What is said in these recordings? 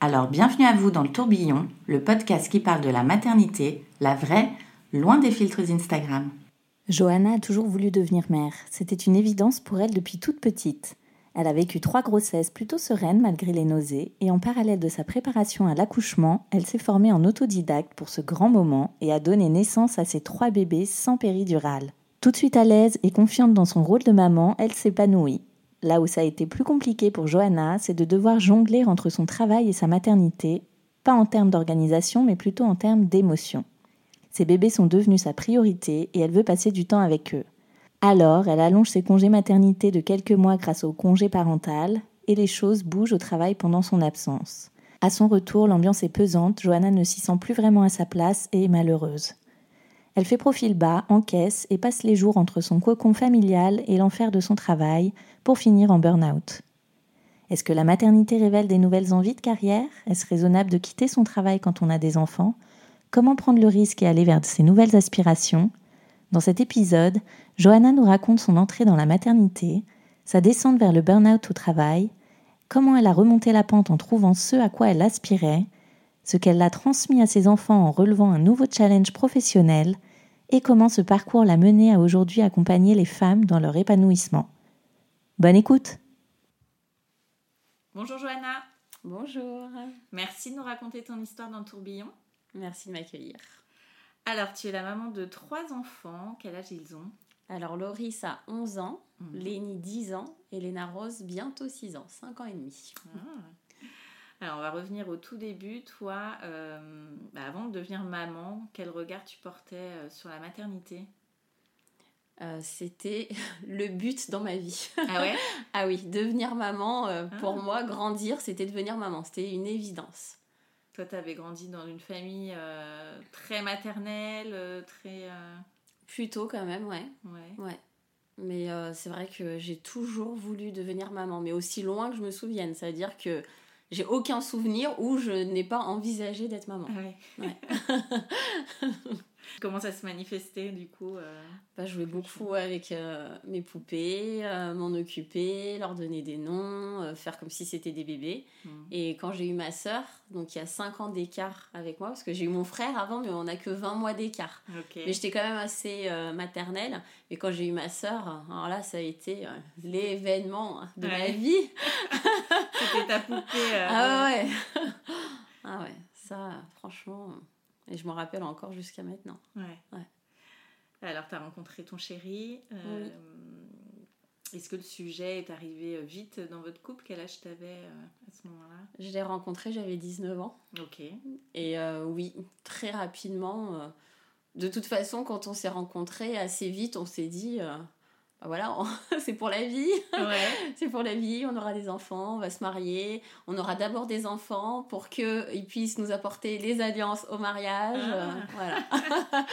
Alors bienvenue à vous dans le tourbillon, le podcast qui parle de la maternité, la vraie, loin des filtres Instagram. Johanna a toujours voulu devenir mère. C'était une évidence pour elle depuis toute petite. Elle a vécu trois grossesses plutôt sereines malgré les nausées, et en parallèle de sa préparation à l'accouchement, elle s'est formée en autodidacte pour ce grand moment et a donné naissance à ses trois bébés sans péridurale. Tout de suite à l'aise et confiante dans son rôle de maman, elle s'épanouit. Là où ça a été plus compliqué pour Johanna, c'est de devoir jongler entre son travail et sa maternité, pas en termes d'organisation, mais plutôt en termes d'émotion. Ses bébés sont devenus sa priorité et elle veut passer du temps avec eux. Alors, elle allonge ses congés maternité de quelques mois grâce au congé parental, et les choses bougent au travail pendant son absence. À son retour, l'ambiance est pesante, Johanna ne s'y sent plus vraiment à sa place et est malheureuse. Elle fait profil bas, encaisse et passe les jours entre son cocon familial et l'enfer de son travail pour finir en burn-out. Est-ce que la maternité révèle des nouvelles envies de carrière? Est-ce raisonnable de quitter son travail quand on a des enfants? Comment prendre le risque et aller vers ces nouvelles aspirations? Dans cet épisode, Johanna nous raconte son entrée dans la maternité, sa descente vers le burn-out au travail, comment elle a remonté la pente en trouvant ce à quoi elle aspirait, ce qu'elle a transmis à ses enfants en relevant un nouveau challenge professionnel et comment ce parcours l'a menée à aujourd'hui accompagner les femmes dans leur épanouissement. Bonne écoute Bonjour Johanna, Bonjour, merci de nous raconter ton histoire dans le tourbillon. merci de m'accueillir. Alors, tu es la maman de trois enfants, quel âge ils ont? Alors Loris a 11 ans, Mhm. Lénie 10 ans et Léna Rose bientôt 6 ans, 5 ans et demi. Ah. Alors, on va revenir au tout début. Toi, euh, bah, avant de devenir maman, quel regard tu portais euh, sur la maternité? Euh, C'était le but dans ma vie. Ah ouais? Ah oui, devenir maman, euh, pour Ah. moi, grandir, c'était devenir maman. C'était une évidence. Toi, tu avais grandi dans une famille euh, très maternelle, très... Plutôt quand même, ouais. ouais. ouais. Mais c'est vrai que j'ai toujours voulu devenir maman, mais aussi loin que je me souvienne. C'est-à-dire que j'ai aucun souvenir où je n'ai pas envisagé d'être maman. Ah ouais. Ouais. Comment ça se manifestait du coup euh, Bah, jouer beaucoup avec euh, mes poupées, euh, m'en occuper, leur donner des noms, euh, faire comme si c'était des bébés. hmm. Et quand j'ai eu ma sœur, donc il y a 5 ans d'écart avec moi, parce que j'ai eu mon frère avant, mais on n'a que 20 mois d'écart. Ok. Mais j'étais quand même assez maternelle. Et quand j'ai eu ma sœur, alors là, ça a été l'événement de ma Ouais. vie. C'était ta poupée. Ah ouais Ah ouais, ça, franchement. Et je m'en rappelle encore jusqu'à maintenant. Ouais. Ouais. Alors, tu as rencontré ton chéri. euh, Est-ce que le sujet est arrivé euh, vite dans votre couple? Quel âge t'avais euh, à ce moment-là? Je l'ai rencontré, j'avais 19 ans. Ok. Et euh, oui, très rapidement. de toute façon, quand on s'est rencontrés, assez vite, on s'est dit, voilà, on- c'est pour la vie, Ouais. c'est pour la vie, on aura des enfants, on va se marier, on aura d'abord des enfants pour qu'ils puissent nous apporter les alliances au mariage. Ah. euh, voilà.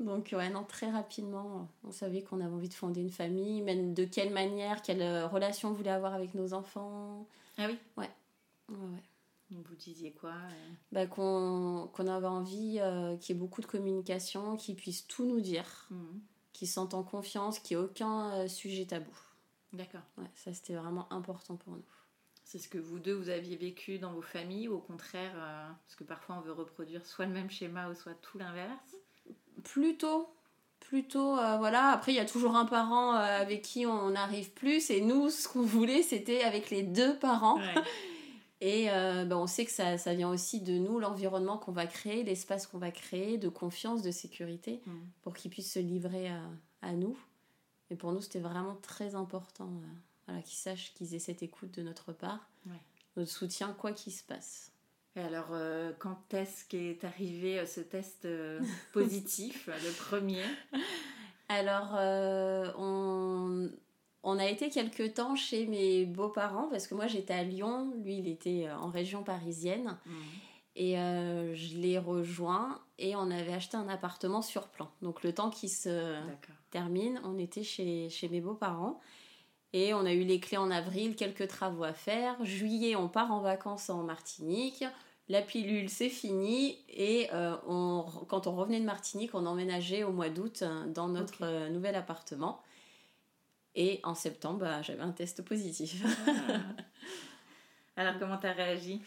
Donc, ouais, non, très rapidement, on savait qu'on avait envie de fonder une famille, même de quelle manière, quelle euh, relation on voulait avoir avec nos enfants. Ah oui Ouais, Vous disiez quoi euh? Bah, qu'on qu'on avait envie euh, qu'il y ait beaucoup de communication, qu'ils puissent tout nous dire, Mhm. Qu'ils se sentent en confiance, ait aucun euh, sujet tabou. D'accord. Ouais, ça, c'était vraiment important pour nous. C'est ce que vous deux, vous aviez vécu dans vos familles ou au contraire, euh, parce que parfois on veut reproduire soit le même schéma ou soit tout l'inverse? Plutôt, plutôt, euh, voilà. Après, il y a toujours un parent euh, avec qui on arrive plus. Et nous, ce qu'on voulait, c'était avec les deux parents. Ouais. Et euh, ben, on sait que ça, ça vient aussi de nous, l'environnement qu'on va créer, l'espace qu'on va créer, de confiance, de sécurité, Mm. pour qu'ils puissent se livrer à, à nous. Et pour nous, c'était vraiment très important euh, voilà, qu'ils sachent qu'ils aient cette écoute de notre part, Ouais. notre soutien, quoi qu'il se passe. Et alors, euh, quand est-ce qu'est arrivé ce test positif, le premier? Alors, on, on a été quelque temps chez mes beaux-parents, parce que moi j'étais à Lyon, lui il était euh, en région parisienne. Et euh, je l'ai rejoint et on avait acheté un appartement sur plan. Donc le temps qui se termine, on était chez, chez mes beaux-parents. Et on a eu les clés en avril, quelques travaux à faire. Juillet, on part en vacances en Martinique. La pilule, c'est fini. Et euh, on, quand on revenait de Martinique, on emménageait au mois d'août dans notre nouvel appartement. Et en septembre, bah, j'avais un test positif. Alors, comment t'as réagi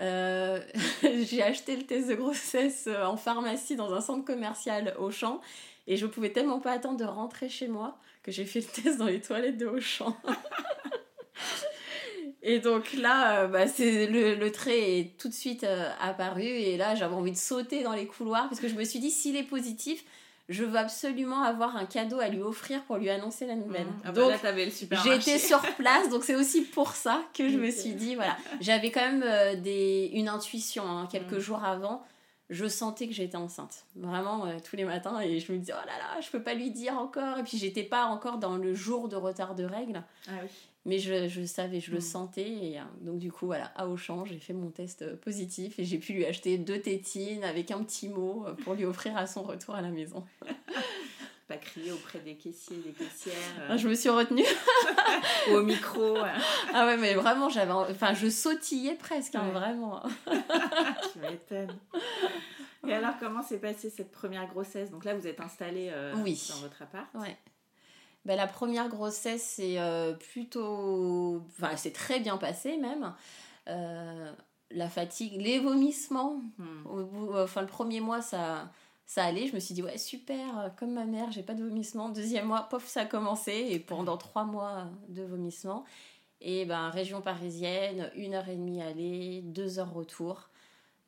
Euh, j'ai acheté le test de grossesse euh, en pharmacie dans un centre commercial Auchan et je pouvais tellement pas attendre de rentrer chez moi que j'ai fait le test dans les toilettes de Auchan. et donc là, euh, bah, c'est le, le trait est tout de suite euh, apparu et là j'avais envie de sauter dans les couloirs parce que je me suis dit s'il est positif, je veux absolument avoir un cadeau à lui offrir pour lui annoncer la nouvelle. Ah bah donc le supermarché. J'étais sur place, donc c'est aussi pour ça que je me suis dit, voilà. J'avais quand même euh, des, une intuition, hein, quelques Mm. jours avant. Je sentais que j'étais enceinte, vraiment euh, tous les matins, et je me disais, oh là là, je peux pas lui dire encore. Et puis j'étais pas encore dans le jour de retard de règles, Ah oui. Mais je, je savais, je le Mm. sentais. Et euh, donc du coup, voilà, à Auchan, j'ai fait mon test euh, positif et j'ai pu lui acheter deux tétines avec un petit mot euh, pour lui offrir à son retour à la maison. Pas crier auprès des caissiers, des caissières, euh, Ah, Je me suis retenue. ou au micro. Ah ouais, mais vraiment, j'avais, enfin, je sautillais presque, hein, vraiment. tu m'étonnes. Et alors, comment s'est passée cette première grossesse? Donc là, vous êtes installé euh, Oui. dans votre appart. Ouais. Ben, la première grossesse, c'est euh, plutôt. Enfin, c'est très bien passé même. Euh, la fatigue, les vomissements. Hmm. Au bout, enfin, le premier mois, ça, ça allait. Je me suis dit, ouais, super, euh, comme ma mère, j'ai pas de vomissements. Deuxième mois, pof, ça a commencé. Et pendant trois mois de vomissements. Et ben, région parisienne, une heure et demie aller, deux heures retour.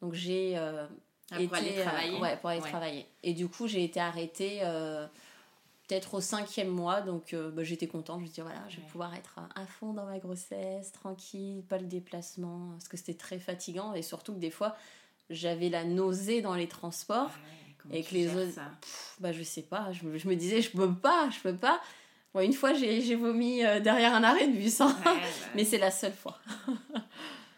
Donc j'ai. euh, Ah, pour aller euh, travailler ouais, pour aller Ouais. travailler. Et du coup, j'ai été arrêtée euh, peut-être au cinquième mois, donc euh, bah, j'étais contente. Je me dit, voilà, je vais Ouais. pouvoir être à fond dans ma grossesse, tranquille, pas le déplacement, parce que c'était très fatigant. Et surtout que des fois, j'avais la nausée dans les transports. Ah ouais, Et que les autres- Pff, bah, je sais pas, je, me- je me disais, je peux pas, je peux pas. Bon, une fois, j'ai vomi euh, derrière un arrêt de bus, hein. Ouais, bah, mais c'est la seule fois.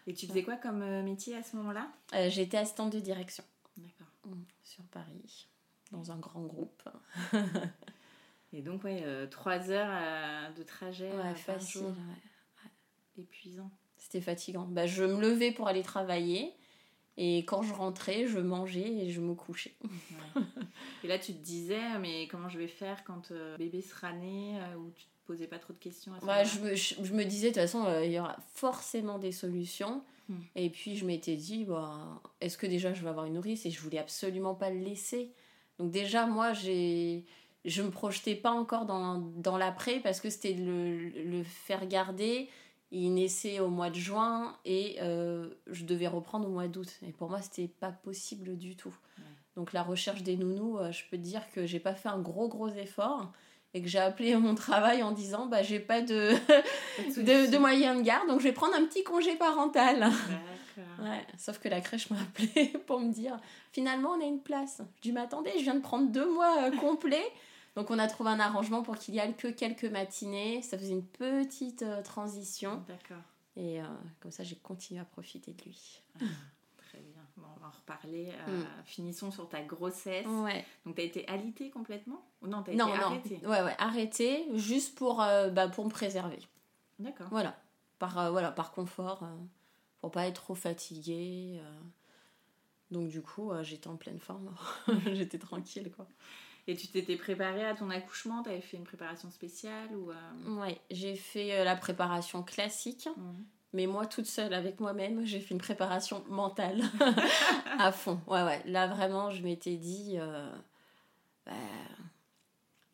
Et tu faisais quoi comme euh, métier à ce moment-là? Euh, été assistante de direction D'accord. mm, sur Paris, dans un grand groupe. Et donc, ouais, euh, trois heures euh, de trajet euh, Ouais, facile. jour. ouais. Épuisant. C'était fatigant. Bah, je me levais pour aller travailler et quand je rentrais, je mangeais et je me couchais. Ouais. Et là, tu te disais, mais comment je vais faire quand euh, bébé sera né euh, Ou tu te posais pas trop de questions à ce Ouais, je, me, je, je me disais, de toute façon, euh, il y aura forcément des solutions. Hmm. Et puis, je m'étais dit, bah, est-ce que déjà je vais avoir une nourrice? Et je voulais absolument pas le laisser. Donc, déjà, moi, j'ai. Je me projetais pas encore dans, dans l'après parce que c'était le, le faire garder. Il naissait au mois de juin et euh, je devais reprendre au mois d'août. Et pour moi, c'était pas possible du tout. Ouais. Donc la recherche des nounous, euh, je peux te dire que j'ai pas fait un gros gros effort et que j'ai appelé mon travail en disant bah j'ai pas de, de de, solution. de garde donc je vais prendre un petit congé parental. Ouais, sauf que la crèche m'a appelé pour me dire finalement on a une place. Je dis m'attendez, je viens de prendre deux mois euh, complets. Donc on a trouvé un arrangement pour qu'il y ait que quelques matinées. Ça faisait une petite euh, transition D'accord. et euh, comme ça j'ai continué à profiter de lui. Très bien. Bon, on va en reparler. Euh, Mm. Finissons sur ta grossesse. Ouais. Donc, tu as été alitée complètement? Ou non, tu as Non, été non. arrêtée? Ouais, ouais, arrêter juste pour, bah, pour me préserver. D'accord. Voilà, par, voilà, par confort, pour pas être trop fatiguée. Donc du coup, j'étais en pleine forme. j'étais tranquille, quoi. Et tu t'étais préparée à ton accouchement? Tu avais fait une préparation spéciale ou euh, Ouais, j'ai fait euh, la préparation classique, Mhm. mais moi toute seule avec moi-même, j'ai fait une préparation mentale à fond. Ouais, ouais. Là vraiment, je m'étais dit, euh, bah,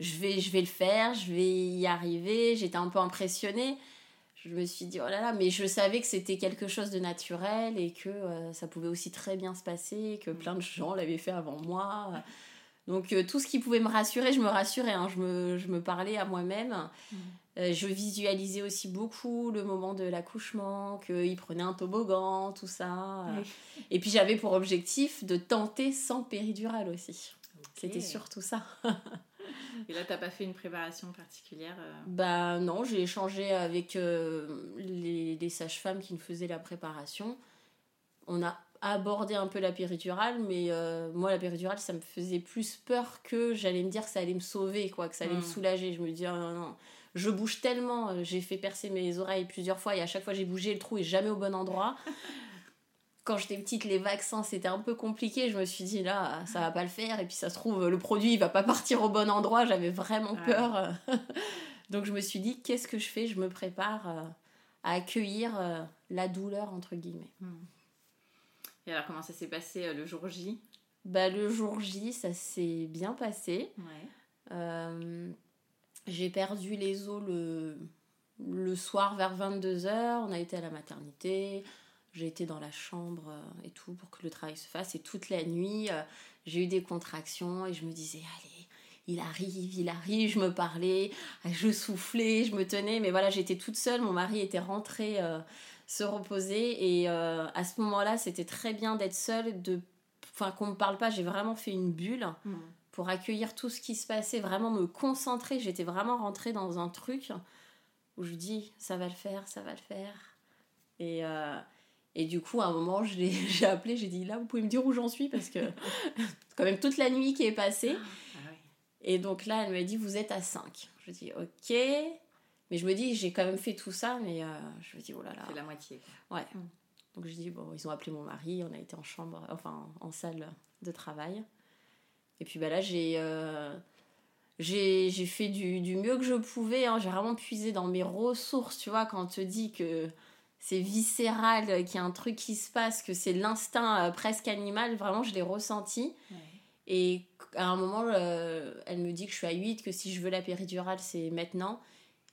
je vais, je vais le faire, je vais y arriver. J'étais un peu impressionnée. je me suis dit, oh là là, mais je savais que c'était quelque chose de naturel et que euh, ça pouvait aussi très bien se passer, que plein de gens l'avaient fait avant moi. Donc euh, tout ce qui pouvait me rassurer, je me rassurais, hein. je, me, je me parlais à moi-même. Euh, je visualisais aussi beaucoup le moment de l'accouchement, qu'il prenait un toboggan, tout ça. Et puis j'avais pour objectif de tenter sans péridurale aussi. C'était surtout ça. Et là, t'as pas fait une préparation particulière euh Bah non, j'ai échangé avec euh, les, les sages-femmes qui nous faisaient la préparation. On a abordé un peu la péridurale, mais euh, moi, la péridurale, ça me faisait plus peur que j'allais me dire que ça allait me sauver, quoi, que ça allait me Mm. soulager. Je me dis, ah, non, non, je bouge tellement. J'ai fait percer mes oreilles plusieurs fois et à chaque fois, j'ai bougé, le trou est jamais au bon endroit. Quand j'étais petite, les vaccins, c'était un peu compliqué. Je me suis dit, là, ça va pas le faire. Et puis, ça se trouve, le produit, il va pas partir au bon endroit. J'avais vraiment Ouais. peur. Donc, je me suis dit, qu'est-ce que je fais? Je me prépare euh, à accueillir euh, la douleur, entre guillemets. Et alors, comment ça s'est passé euh, le jour J? Bah, le jour J, ça s'est bien passé. Ouais. Euh, j'ai perdu les os le, le soir vers 22h. On a été à la maternité. J'ai été dans la chambre euh, et tout pour que le travail se fasse. Et toute la nuit, j'ai eu des contractions et je me disais, allez, il arrive, il arrive. Je me parlais, je soufflais, je me tenais. Mais voilà, j'étais toute seule. Mon mari était rentré euh, se reposer. Et euh, à ce moment-là, c'était très bien d'être seule, de... enfin qu'on me parle pas. J'ai vraiment fait une bulle pour accueillir tout ce qui se passait, vraiment me concentrer. J'étais vraiment rentrée dans un truc où je dis ça va le faire, ça va le faire. Et, euh, et du coup, à un moment, j'ai appelé, j'ai dit là, vous pouvez me dire où j'en suis parce que c'est quand même toute la nuit qui est passée. Ah. Et donc là, elle m'a dit vous êtes à 5. Je dis ok. Mais je me dis, j'ai quand même fait tout ça, mais euh, je me dis, oh là là. C'est la moitié. quoi. Ouais. Donc je dis, bon, ils ont appelé mon mari, on a été en chambre, enfin en salle de travail. Et puis bah là, j'ai euh, j'ai fait du, du mieux que je pouvais. hein. J'ai vraiment puisé dans mes ressources, tu vois, quand on te dit que c'est viscéral, qu'il y a un truc qui se passe, que c'est l'instinct euh, presque animal, vraiment, je l'ai ressenti. Ouais. Et à un moment, euh, elle me dit que je suis à 8, que si je veux la péridurale, c'est maintenant.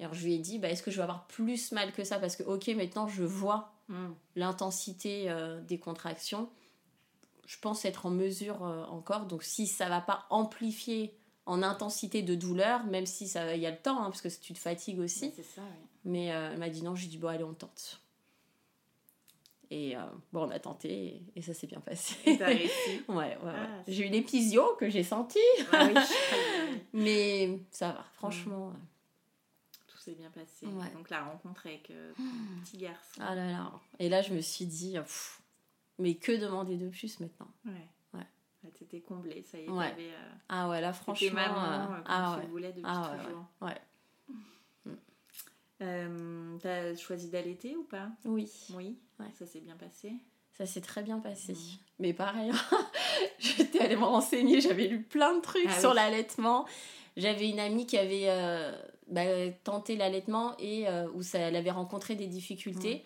Et alors je lui ai dit, bah, est-ce que je vais avoir plus mal que ça? Parce que, ok, maintenant je vois Mm. l'intensité euh, des contractions. Je pense être en mesure euh, encore. Donc si ça va pas amplifier en intensité de douleur, même si ça il y a le temps, hein, parce que tu te fatigues aussi. Ouais, ça. Mais euh, elle m'a dit non, j'ai dit bon allez on tente. Et euh, bon on a tenté et, et ça s'est bien passé. Et t'as réussi. ouais, ouais, ouais. Ah, J'ai eu l'épisio que j'ai senti, Ah oui. mais ça va, franchement. Tout s'est bien passé. Ouais. Donc la rencontre avec euh, ton petit garçon. Ah là là. Et là je me suis dit, pff, mais que demander de plus maintenant? Ouais. Ouais. Là, T'étais comblée, ça y est, Ouais. Euh, Ah ouais, là franchement. maman, euh, euh, comme ah tu ouais. voulais depuis Ah toujours. ouais. Euh, T'as choisi d'allaiter ou pas? Oui, Oui. Ouais. Ça s'est bien passé? Ça s'est très bien passé. Mhm. Mais pareil, j'étais allée me renseigner, j'avais lu plein de trucs Ah sur oui. l'allaitement. J'avais une amie qui avait euh, bah, tenté l'allaitement et euh, où ça, elle avait rencontré des difficultés.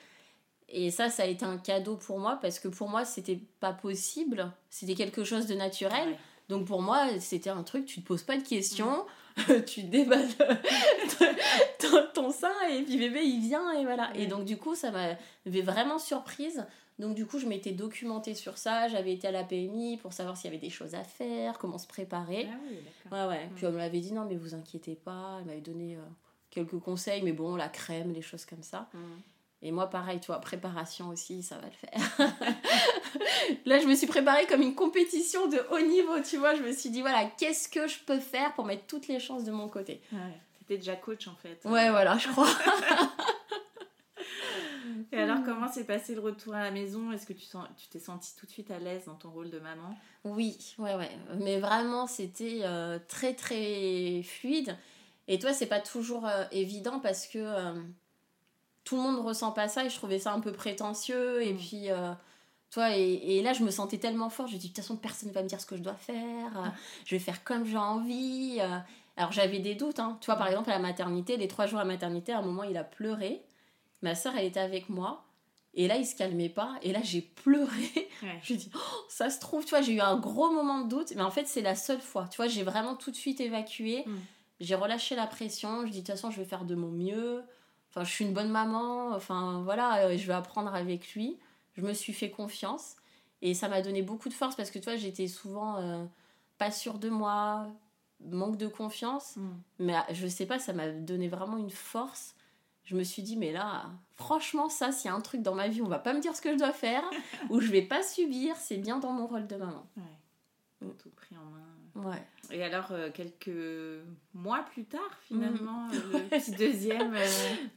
Et ça, ça a été un cadeau pour moi parce que pour moi, c'était pas possible. C'était quelque chose de naturel. Ouais. Donc pour moi, c'était un truc, tu te poses pas de questions, tu déballes ton, ton sein et puis bébé il vient et voilà. Et donc du coup, ça m'avait vraiment surprise. Donc du coup, je m'étais documentée sur ça, j'avais été à la PMI pour savoir s'il y avait des choses à faire, comment se préparer. Ah oui. Ouais ouais. Puis on m'avait dit non mais vous inquiétez pas, elle m'avait donné euh, quelques conseils mais bon, la crème, les choses comme ça. Mm. Et moi, pareil, tu vois, préparation aussi, ça va le faire. Là, je me suis préparée comme une compétition de haut niveau, tu vois. Je me suis dit, voilà, qu'est-ce que je peux faire pour mettre toutes les chances de mon côté? Ouais. T'étais déjà coach en fait. Ouais, voilà, je crois. Et alors, comment s'est passé le retour à la maison? Est-ce que tu t'es sentie tout de suite à l'aise dans ton rôle de maman? Oui, ouais, ouais. Mais vraiment, c'était euh, très, très fluide. Et toi, c'est pas toujours euh, évident parce que euh, tout le monde ressent pas ça et je trouvais ça un peu prétentieux. Et Mm. puis, toi, et, et là, je me sentais tellement fort. Je dis, de toute façon, personne ne va me dire ce que je dois faire. euh, je vais faire comme j'ai envie. Alors, j'avais des doutes. Hein. Tu vois, par exemple, à la maternité, les trois jours à maternité, à un moment, il a pleuré. Ma soeur, elle était avec moi. Et là, il se calmait pas. Et là, j'ai pleuré. Ouais. Je dis, oh, ça se trouve, tu vois, j'ai eu un gros moment de doute, mais en fait, c'est la seule fois. Tu vois, j'ai vraiment tout de suite évacué. Mm. J'ai relâché la pression. Je dis, de toute façon, je vais faire de mon mieux. enfin, je suis une bonne maman, enfin voilà, euh, je vais apprendre avec lui. Je me suis fait confiance et ça m'a donné beaucoup de force parce que tu vois, j'étais souvent euh, pas sûre de moi, manque de confiance, Mm. mais ah, je sais pas, ça m'a donné vraiment une force. Je me suis dit, mais là, franchement, ça, s'il y a un truc dans ma vie, on va pas me dire ce que je dois faire, ou je vais pas subir, c'est bien dans mon rôle de maman. Ouais. Mm. Tout pris en main. Ouais. Et alors, euh, quelques mois plus tard, finalement, euh, le petit deuxième. euh,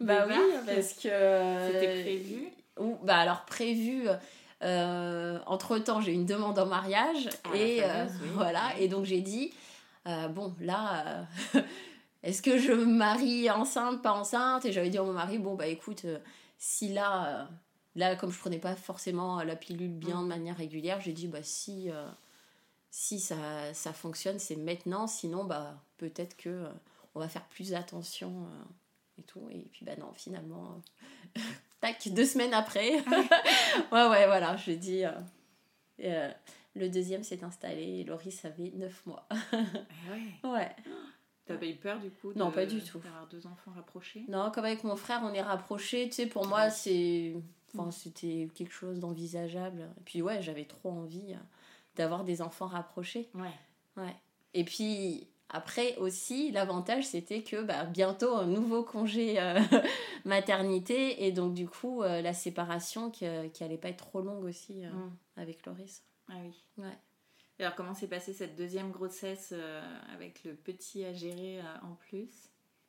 Bah oui, débarque. parce que. C'était prévu. Ou, bah alors prévu. entre temps, j'ai eu une demande en mariage Ah, et euh, fameuse, oui. voilà. Et donc j'ai dit euh, bon là, euh, est-ce que je me marie enceinte, pas enceinte? Et j'avais dit à mon mari bon bah écoute, euh, si là, euh, là comme je prenais pas forcément la pilule bien Mm. de manière régulière, j'ai dit bah si euh, si ça, ça fonctionne, c'est maintenant. Sinon bah peut-être que on va faire plus attention et tout. Et puis bah non, finalement. Tac, deux semaines après. ouais, ouais, voilà, et, euh, le deuxième s'est installé et Loris avait 9 mois. Ah ouais. ouais. T'as pas eu peur du coup de- Non, pas du tout. D'avoir deux enfants rapprochés? Non, comme avec mon frère, on est rapprochés. Tu sais, pour moi, c'est. Enfin, c'était quelque chose d'envisageable. Et puis, ouais, j'avais trop envie euh, d'avoir des enfants rapprochés. Ouais. Ouais. Et puis, après aussi, l'avantage, c'était que bah, bientôt, un nouveau congé euh, maternité. Et donc, du coup, euh, la séparation qui, qui allait pas être trop longue aussi euh, Mm. avec Loris. Ah oui. Ouais. Et alors, comment s'est passée cette deuxième grossesse euh, avec le petit à gérer euh, en plus?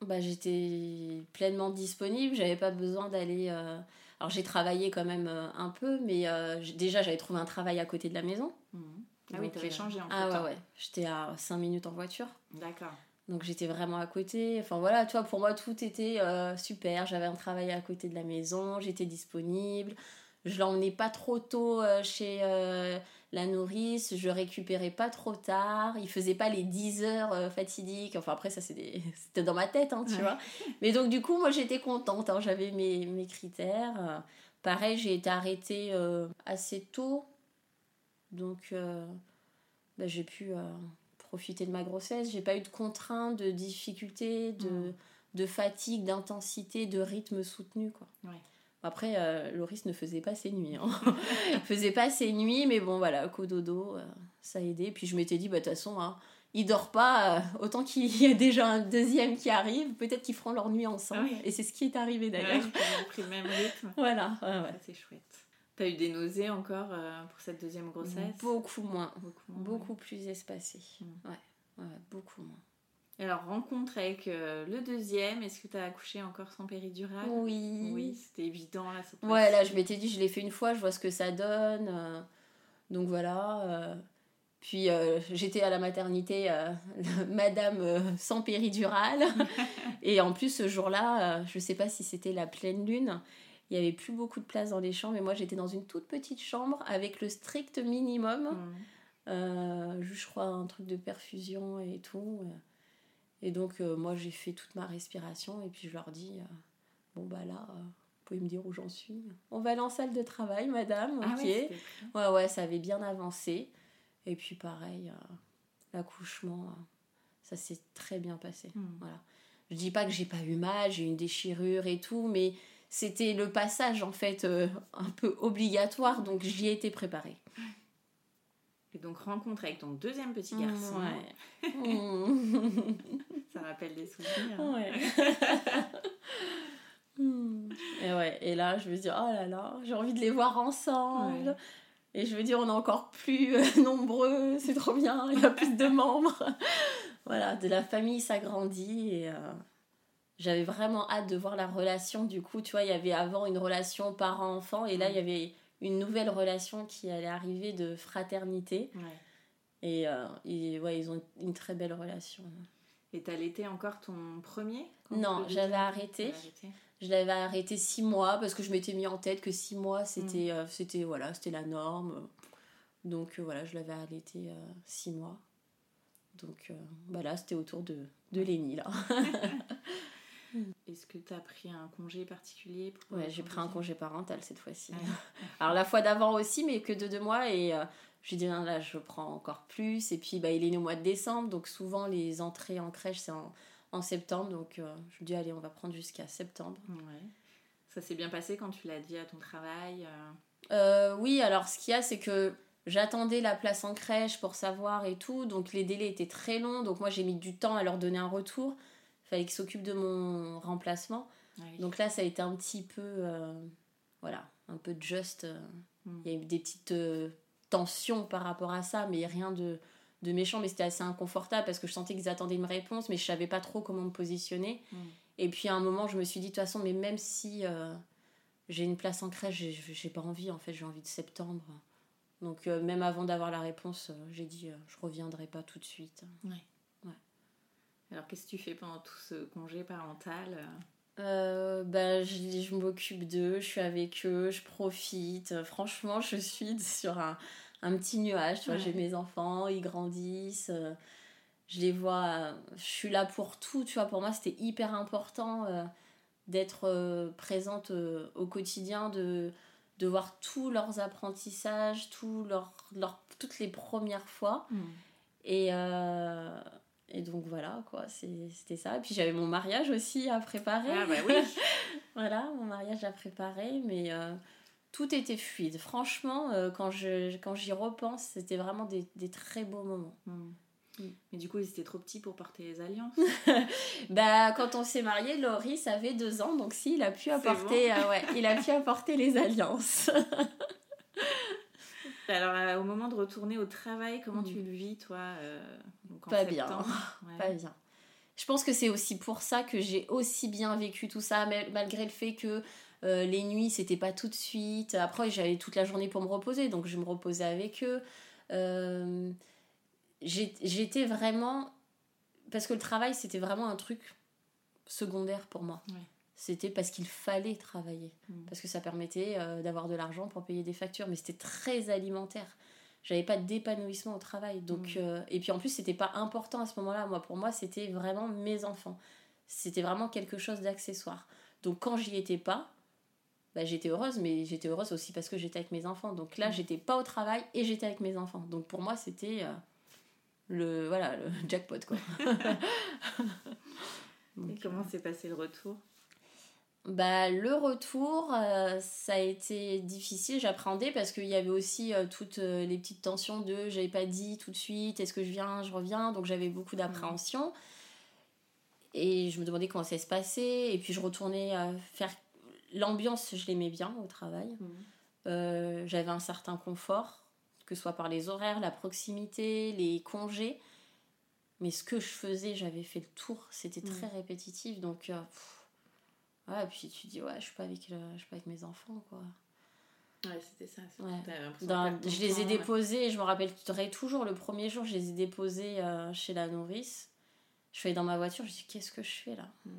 Bah, j'étais pleinement disponible, j'avais pas besoin d'aller. euh, Alors j'ai travaillé quand même un peu, mais déjà j'avais trouvé un travail à côté de la maison. Mhm. Ah oui, Donc, t'avais euh, changé en Ah fait. ouais, ouais. J'étais à 5 minutes en voiture. D'accord. Donc j'étais vraiment à côté. Enfin voilà, toi, pour moi tout était euh, super. J'avais un travail à côté de la maison, j'étais disponible. Je l'emmenais pas trop tôt euh, chez euh, la nourrice, je récupérais pas trop tard. Il faisait pas les 10 heures euh, fatidiques. Enfin après, ça c'est des- c'était dans ma tête, hein, tu Ouais. vois. Mais donc du coup, moi j'étais contente. hein. J'avais mes, mes critères. Euh, pareil, j'ai été arrêtée euh, assez tôt. Donc euh, bah, j'ai pu euh, profiter de ma grossesse. J'ai pas eu de contraintes, de difficultés, de, Mm. de fatigue, d'intensité, de rythme soutenu. Quoi. Ouais. Après, euh, Loris ne faisait pas ses nuits. Hein. Il faisait pas ses nuits, mais bon, voilà, cododo, euh, ça a aidé. Puis je m'étais dit, bah, de toute façon, hein, il dort pas, euh, autant qu'il y ait déjà un deuxième qui arrive, peut-être qu'ils feront leur nuit ensemble. Ah oui. Et c'est ce qui est arrivé Ouais, d'ailleurs. pris le même rythme. Voilà, ouais, ouais. Ça, c'est chouette. T'as eu des nausées encore euh, pour cette deuxième grossesse? Beaucoup moins, Beaucoup. moins, beaucoup plus espacé. Mm. Ouais, ouais, ouais, beaucoup moins. Et alors, rencontre avec euh, le deuxième, est-ce que t'as accouché encore sans péridurale? Oui. Oui, c'était évident là. Ouais, là, je m'étais dit, je l'ai fait une fois, je vois ce que ça donne. euh, donc voilà. euh, puis j'étais à la maternité, madame sans péridurale. et en plus, ce jour-là, je sais pas si c'était la pleine lune, il y avait plus beaucoup de place dans les chambres. Et moi, j'étais dans une toute petite chambre avec le strict minimum. Juste, je crois, un truc de perfusion et tout. Et donc, euh, moi, j'ai fait toute ma respiration et puis je leur dis euh, Bon, bah là, euh, vous pouvez me dire où j'en suis. On va aller en salle de travail, madame. Ah ok. ouais, ouais, ouais, ça avait bien avancé. Et puis, pareil, l'accouchement, ça s'est très bien passé. Mhm. Voilà. Je dis pas que j'ai pas eu mal, j'ai eu une déchirure et tout, mais c'était le passage en fait un peu obligatoire, donc j'y ai été préparée. Et donc, rencontre avec ton deuxième petit garçon. Ouais. Mm. Ça rappelle des souvenirs. Ouais. Hmm. et ouais, et là, je me dis, oh là là, j'ai envie de les voir ensemble. Ouais. Et je veux dire, on est encore plus euh, nombreux, c'est trop bien, il y a plus de membres. voilà, de la famille s'agrandit et euh, j'avais vraiment hâte de voir la relation. Du coup, tu vois, il y avait avant une relation parent-enfant et là, il y avait une nouvelle relation qui allait arriver de fraternité. Ouais. Et, euh, et ouais, ils ont une très belle relation. Et t'as allaité encore ton premier Non, j'avais arrêté. Arrêté Je l'avais arrêté six mois parce que je m'étais mis en tête que six mois Mm. c'était euh, c'était voilà c'était la norme. Donc euh, voilà, je l'avais arrêté euh, six mois. Donc bah là c'était autour de, de Lénie là. Est-ce que t'as pris un congé particulier pour Ouais, j'ai pris un congé parental cette fois-ci. Alors la fois d'avant aussi, mais que de deux mois et euh, je dis là je prends encore plus et puis bah il est né au mois de décembre donc souvent les entrées en crèche c'est en, en septembre. Donc je me dis, allez, on va prendre jusqu'à septembre. Ouais. Ça s'est bien passé quand tu l'as dit à ton travail Oui, alors ce qu'il y a, c'est que j'attendais la place en crèche pour savoir et tout. Donc les délais étaient très longs. Donc moi, j'ai mis du temps à leur donner un retour. Il fallait qu'ils s'occupent de mon remplacement. Donc là, ça a été un petit peu. voilà, un peu juste. Hmm. Il y a eu des petites tension par rapport à ça, mais rien de, de méchant, mais c'était assez inconfortable parce que je sentais qu'ils attendaient une réponse, mais je savais pas trop comment me positionner. Mm. Et puis à un moment, je me suis dit, de toute façon, mais même si euh, j'ai une place en crèche, j'ai pas envie, en fait, j'ai envie de septembre. Donc euh, même avant d'avoir la réponse, euh, j'ai dit, je reviendrai pas tout de suite. Ouais. Ouais. Alors qu'est-ce que tu fais pendant tout ce congé parental ben, je, je m'occupe d'eux, je suis avec eux, je profite. Franchement, je suis sur un, un petit nuage. Tu vois, j'ai mes enfants, ils grandissent. Euh, je les vois. je suis là pour tout. Tu vois, pour moi, c'était hyper important euh, d'être euh, présente au quotidien, de, de voir tous leurs apprentissages, tous leur, leur, toutes les premières fois. Mm. Et, et donc voilà, quoi, c'était ça. Et puis j'avais mon mariage aussi à préparer. Ah bah oui. voilà, mon mariage à préparer. Mais tout était fluide. Franchement, euh, quand j'y repense, c'était vraiment des, des, très beaux moments. Hmm. Hmm. Mais du coup, ils étaient trop petits pour porter les alliances. bah, quand on s'est marié, Loris avait deux ans, donc si, il a pu apporter, euh, ouais, il a pu apporter les alliances. Alors, euh, au moment de retourner au travail, comment tu hmm. le vis, toi Pas bien. Pas bien. Je pense que c'est aussi pour ça que j'ai aussi bien vécu tout ça, malgré le fait que euh, les nuits, c'était pas tout de suite. Après, j'avais toute la journée pour me reposer, donc je me reposais avec eux. Euh, j'étais vraiment. Parce que le travail, c'était vraiment un truc secondaire pour moi. C'était parce qu'il fallait travailler. Mm. Parce que ça permettait euh, d'avoir de l'argent pour payer des factures. Mais c'était très alimentaire. J'avais pas d'épanouissement au travail. Donc, mm. et puis en plus, c'était pas important à ce moment-là. Moi, pour moi, c'était vraiment mes enfants. C'était vraiment quelque chose d'accessoire. Donc quand j'y étais pas, bah, j'étais heureuse, mais j'étais heureuse aussi parce que j'étais avec mes enfants. Donc là, mm. j'étais pas au travail et j'étais avec mes enfants. Donc pour moi, c'était euh, le, voilà, le jackpot. Quoi. et comment s'est passé le retour? Bah, le retour, euh, ça a été difficile, j'appréhendais parce qu'il y avait aussi euh, toutes les petites tensions de j'avais pas dit tout de suite, est-ce que je viens, je reviens, donc j'avais beaucoup d'appréhension. Et je me demandais comment ça se passait, et puis je retournais faire l'ambiance, je l'aimais bien au travail. Euh, j'avais un certain confort, que ce soit par les horaires, la proximité, les congés. Mais ce que je faisais, j'avais fait le tour, c'était très mmh. répétitif. Donc, euh, ouais, puis tu dis, ouais, je suis pas avec, je suis pas avec mes enfants, quoi. Ouais, c'était ça. je les ai déposés, je me rappellerai toujours, le premier jour, je les ai déposés euh, chez la nourrice. Je suis allée dans ma voiture, je me dis, qu'est-ce que je fais là? Mmh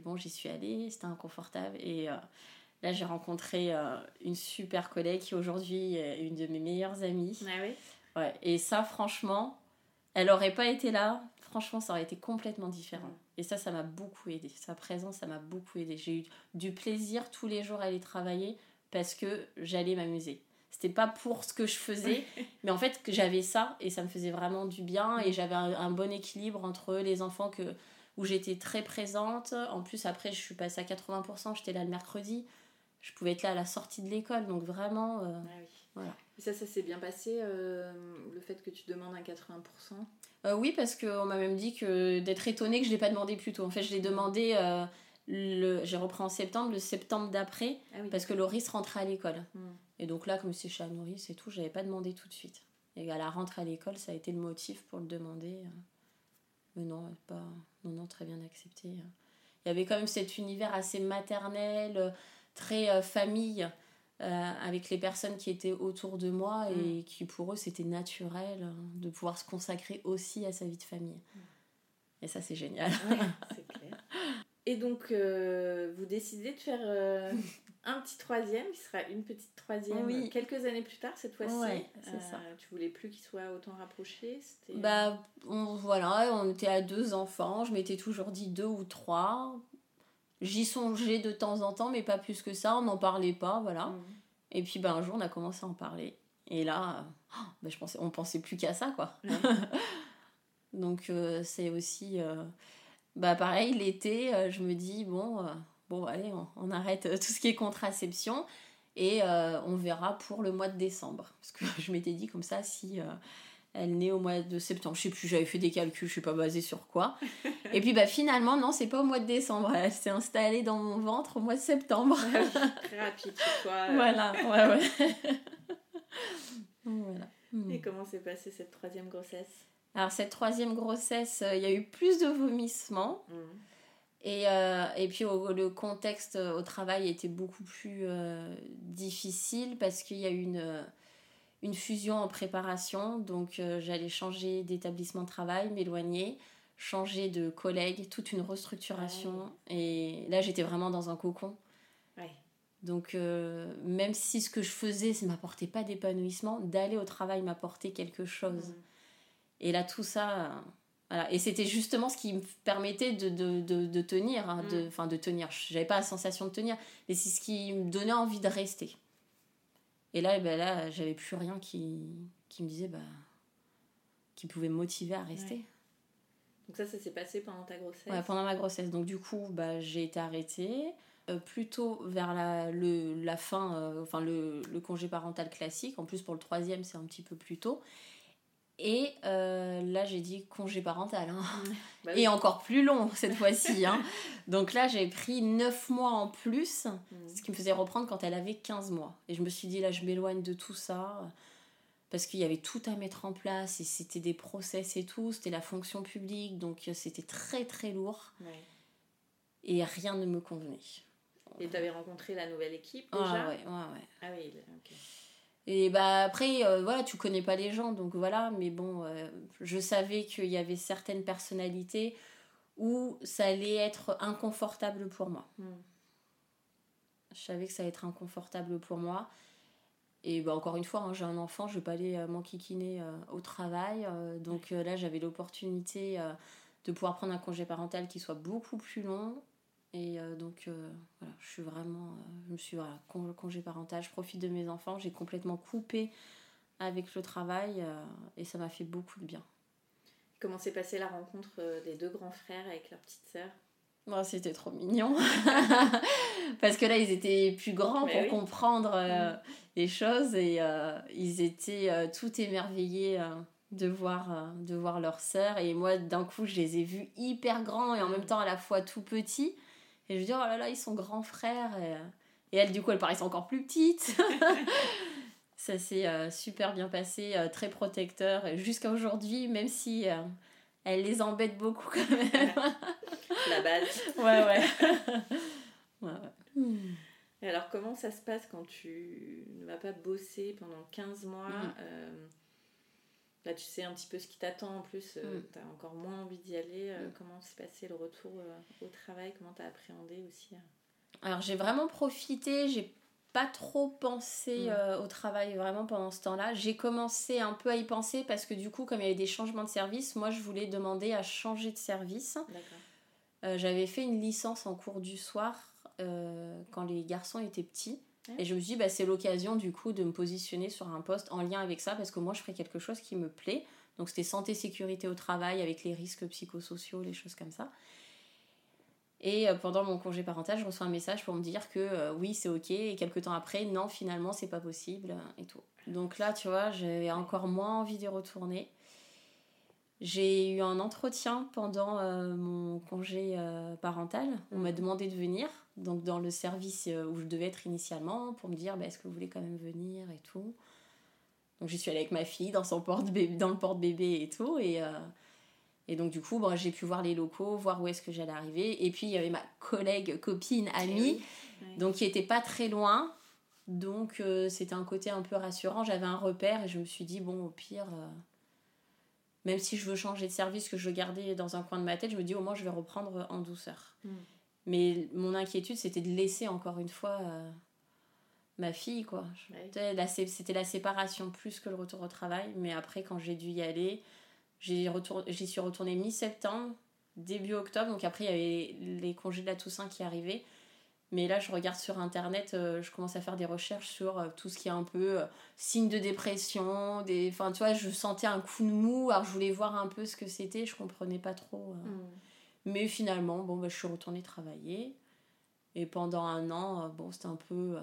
bon, j'y suis allée, c'était inconfortable. Et euh, là, j'ai rencontré euh, une super collègue qui aujourd'hui est une de mes meilleures amies. Ah oui? Ouais, et ça, franchement, elle aurait pas été là, franchement, ça aurait été complètement différent. Et ça, ça m'a beaucoup aidé. Sa présence, ça m'a beaucoup aidé. J'ai eu du plaisir tous les jours à aller travailler parce que j'allais m'amuser. C'était pas pour ce que je faisais, mais en fait, que j'avais ça et ça me faisait vraiment du bien et j'avais un, bon équilibre entre les enfants que où j'étais très présente. En plus, après, je suis passée à 80%, j'étais là le mercredi. Je pouvais être là à la sortie de l'école, donc vraiment. Euh, ah oui. voilà. Ça, ça s'est bien passé, euh, le fait que tu demandes un 80% euh, Oui, parce qu'on m'a même dit que d'être étonnée que je ne l'ai pas demandé plus tôt. En fait, je l'ai demandé. le... J'ai repris en septembre, le septembre d'après, ah parce que Loris rentrait à l'école. Hmm. Et donc là, comme c'est chez Nourrice et tout, je n'avais pas demandé tout de suite. Et à la rentrée à l'école, ça a été le motif pour le demander. Mais non, pas, non, non, très bien accepté. Il y avait quand même cet univers assez maternel, très euh, famille, euh, avec les personnes qui étaient autour de moi et mm. qui pour eux c'était naturel hein, de pouvoir se consacrer aussi à sa vie de famille. Mm. Et ça c'est génial. c'est clair. Et donc, euh, vous décidez de faire euh, un petit troisième, qui sera une petite troisième quelques années plus tard cette fois-ci. Ouais, c'est ça. Tu voulais plus qu'il soit autant rapproché Bah, voilà, on était à deux enfants, je m'étais toujours dit deux ou trois. J'y songeais de temps en temps, mais pas plus que ça, on n'en parlait pas, voilà. Mm. Et puis bah, un jour, on a commencé à en parler. Et là, oh, bah, je pensais, on pensait plus qu'à ça, quoi. Donc c'est aussi, bah pareil, l'été, je me dis, bon, bon allez, on, arrête tout ce qui est contraception et on verra pour le mois de décembre. Parce que je m'étais dit comme ça, si elle naît au mois de septembre. Je sais plus, j'avais fait des calculs, je sais pas basé sur quoi. Et puis bah finalement, non, c'est pas au mois de décembre. Elle s'est installée dans mon ventre au mois de septembre. Très rapide pour toi. Voilà, ouais, ouais. voilà. Et comment s'est passée cette troisième grossesse? Alors cette troisième grossesse, euh, il y a eu plus de vomissements. Mmh. Et, euh, et, puis le contexte au travail était beaucoup plus euh, difficile parce qu'il y a eu une une fusion en préparation. Donc euh, j'allais changer d'établissement de travail, m'éloigner, changer de collègue, toute une restructuration. Et là, j'étais vraiment dans un cocon. Donc euh, même si ce que je faisais, ça m'apportait pas d'épanouissement, d'aller au travail m'apportait quelque chose. Mm. Et là, tout ça... Voilà. Et c'était justement ce qui me permettait de, de, de, tenir, hein, de, mm. enfin de tenir. J'avais pas la sensation de tenir, mais c'est ce qui me donnait envie de rester. Et là, ben là j'avais plus rien qui, qui me disait bah, qui pouvait me motiver à rester. Donc ça, ça s'est passé pendant ta grossesse? Ouais, pendant ma grossesse. Donc du coup, bah, j'ai été arrêtée. Euh, plutôt vers la, le, la fin, euh, enfin le, le, congé parental classique. En plus, pour le troisième, c'est un petit peu plus tôt. Et euh, là, j'ai dit congé parental. Hein. Bah et encore plus long cette fois-ci. Hein. Donc là, j'ai pris 9 mois en plus, mm. ce qui me faisait reprendre quand elle avait 15 mois. Et je me suis dit, là, je m'éloigne de tout ça. Parce qu'il y avait tout à mettre en place et c'était des process et tout. C'était la fonction publique, donc euh, c'était très très lourd. Et rien ne me convenait. Et tu avais rencontré la nouvelle équipe ah déjà? Ah ouais, ouais, ouais. Ah oui, ok. Et bah après, euh, voilà, tu connais pas les gens, donc voilà, mais bon, euh, je savais qu'il y avait certaines personnalités où ça allait être inconfortable pour moi. Hmm. Je savais que ça allait être inconfortable pour moi. Et bah, encore une fois, hein, j'ai un enfant, je vais pas aller euh, m'enquiquiner au travail. donc là, j'avais l'opportunité de pouvoir prendre un congé parental qui soit beaucoup plus long et euh, donc, euh, voilà, je suis vraiment. Euh, je me suis, voilà, congé parental, je profite de mes enfants. J'ai complètement coupé avec le travail et ça m'a fait beaucoup de bien. Comment s'est passée la rencontre des deux grands frères avec leur petite sœur? Bon, c'était trop mignon. Parce que là, ils étaient plus grands pour comprendre mm. les choses et ils étaient tout émerveillés de voir, de voir leur sœur. Et moi, d'un coup, je les ai vus hyper grands et en même temps à la fois tout petits. Et je dis, oh là là, ils sont grands frères. Et, et elle, du coup, elle paraissait encore plus petite. ça s'est euh, super bien passé, euh, très protecteur. Jusqu'à aujourd'hui, même si euh, elle les embête beaucoup quand même. La base. Ouais, ouais. ouais, ouais. Et alors, comment ça se passe quand tu ne vas pas bosser pendant 15 mois mm. Là, tu sais un petit peu ce qui t'attend en plus, euh, mm. tu as encore moins envie d'y aller. Euh, mm. Comment s'est passé le retour euh, au travail? Comment tu as appréhendé aussi Alors, j'ai vraiment profité, j'ai pas trop pensé mm. au travail vraiment pendant ce temps-là. J'ai commencé un peu à y penser parce que du coup, comme il y avait des changements de service, moi je voulais demander à changer de service. J'avais fait une licence en cours du soir quand les garçons étaient petits. Et je me suis dit, bah, c'est l'occasion du coup de me positionner sur un poste en lien avec ça parce que moi je ferais quelque chose qui me plaît. Donc c'était santé, sécurité au travail avec les risques psychosociaux, les choses comme ça. Et euh, pendant mon congé parental, je reçois un message pour me dire que euh, oui, c'est ok. Et quelques temps après, non, finalement, c'est pas possible euh, et tout. Donc là, tu vois, j'avais encore moins envie d'y retourner. J'ai eu un entretien pendant mon congé parental. On m'a demandé de venir donc dans le service euh, où je devais être initialement, pour me dire bah, est-ce que vous voulez quand même venir et tout. Donc j'y suis allée avec ma fille dans, son porte -bébé, dans le porte-bébé et tout. Et, euh, et donc du coup, bon, j'ai pu voir les locaux, voir où est-ce que j'allais arriver. Et puis il y avait ma collègue, copine, eh amie, donc qui était pas très loin. Donc euh, c'était un côté un peu rassurant. J'avais un repère et je me suis dit, bon, au pire, même si je veux changer de service, que je veux garder dans un coin de ma tête, je me dis au moins je vais reprendre en douceur. Hmm. Mais mon inquiétude, c'était de laisser encore une fois euh, ma fille, quoi. C'était la séparation plus que le retour au travail. Mais après, quand j'ai dû y aller, j'y suis retournée mi-septembre, début octobre. Donc après, il y avait les congés de la Toussaint qui arrivaient. Mais là, je regarde sur internet, euh, je commence à faire des recherches sur euh, tout ce qui est un peu signe de dépression. Des... Enfin, tu vois, je sentais un coup de mou, alors je voulais voir un peu ce que c'était, je comprenais pas trop. Mm. Mais finalement, bon, bah, je suis retournée travailler. Et pendant un an, bon, c'était un peu.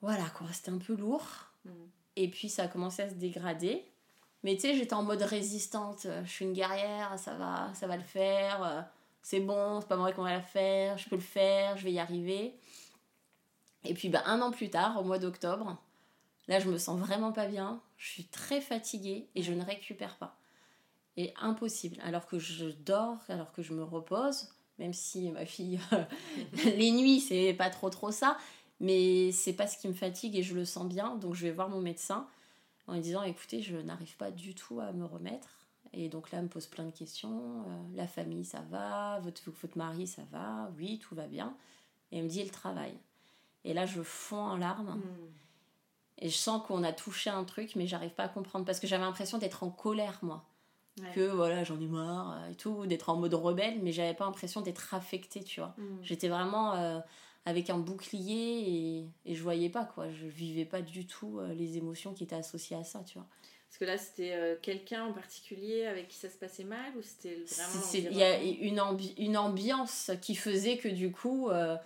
Voilà, quoi, c'était un peu lourd. Mm. Et puis, ça a commencé à se dégrader. Mais tu sais, j'étais en mode résistante. Je suis une guerrière, ça va, ça va le faire c'est bon, c'est pas vrai qu'on va la faire, je peux le faire, je vais y arriver. Et puis bah, un an plus tard, au mois d'octobre, là je me sens vraiment pas bien, je suis très fatiguée et je ne récupère pas. Et impossible, alors que je dors, alors que je me repose, même si ma fille, les nuits c'est pas trop trop ça, mais c'est pas ce qui me fatigue et je le sens bien, donc je vais voir mon médecin en lui disant écoutez, je n'arrive pas du tout à me remettre. Et donc là, elle me pose plein de questions. Euh, la famille, ça va? Votre, votre mari, ça va? Oui, tout va bien. Et elle me dit le travail. Et là, je fonds en larmes. Mm. Et je sens qu'on a touché un truc, mais j'arrive pas à comprendre. Parce que j'avais l'impression d'être en colère, moi. Ouais. Que voilà, j'en ai marre euh, et tout, d'être en mode rebelle, mais j'avais pas l'impression d'être affectée, tu vois. Mm. J'étais vraiment euh, avec un bouclier et, et je voyais pas, quoi. Je vivais pas du tout euh, les émotions qui étaient associées à ça, tu vois. Parce que là, c'était euh, quelqu'un en particulier avec qui ça se passait mal ou c'était vraiment. Il y a une, ambi- une ambiance qui faisait que du coup, euh,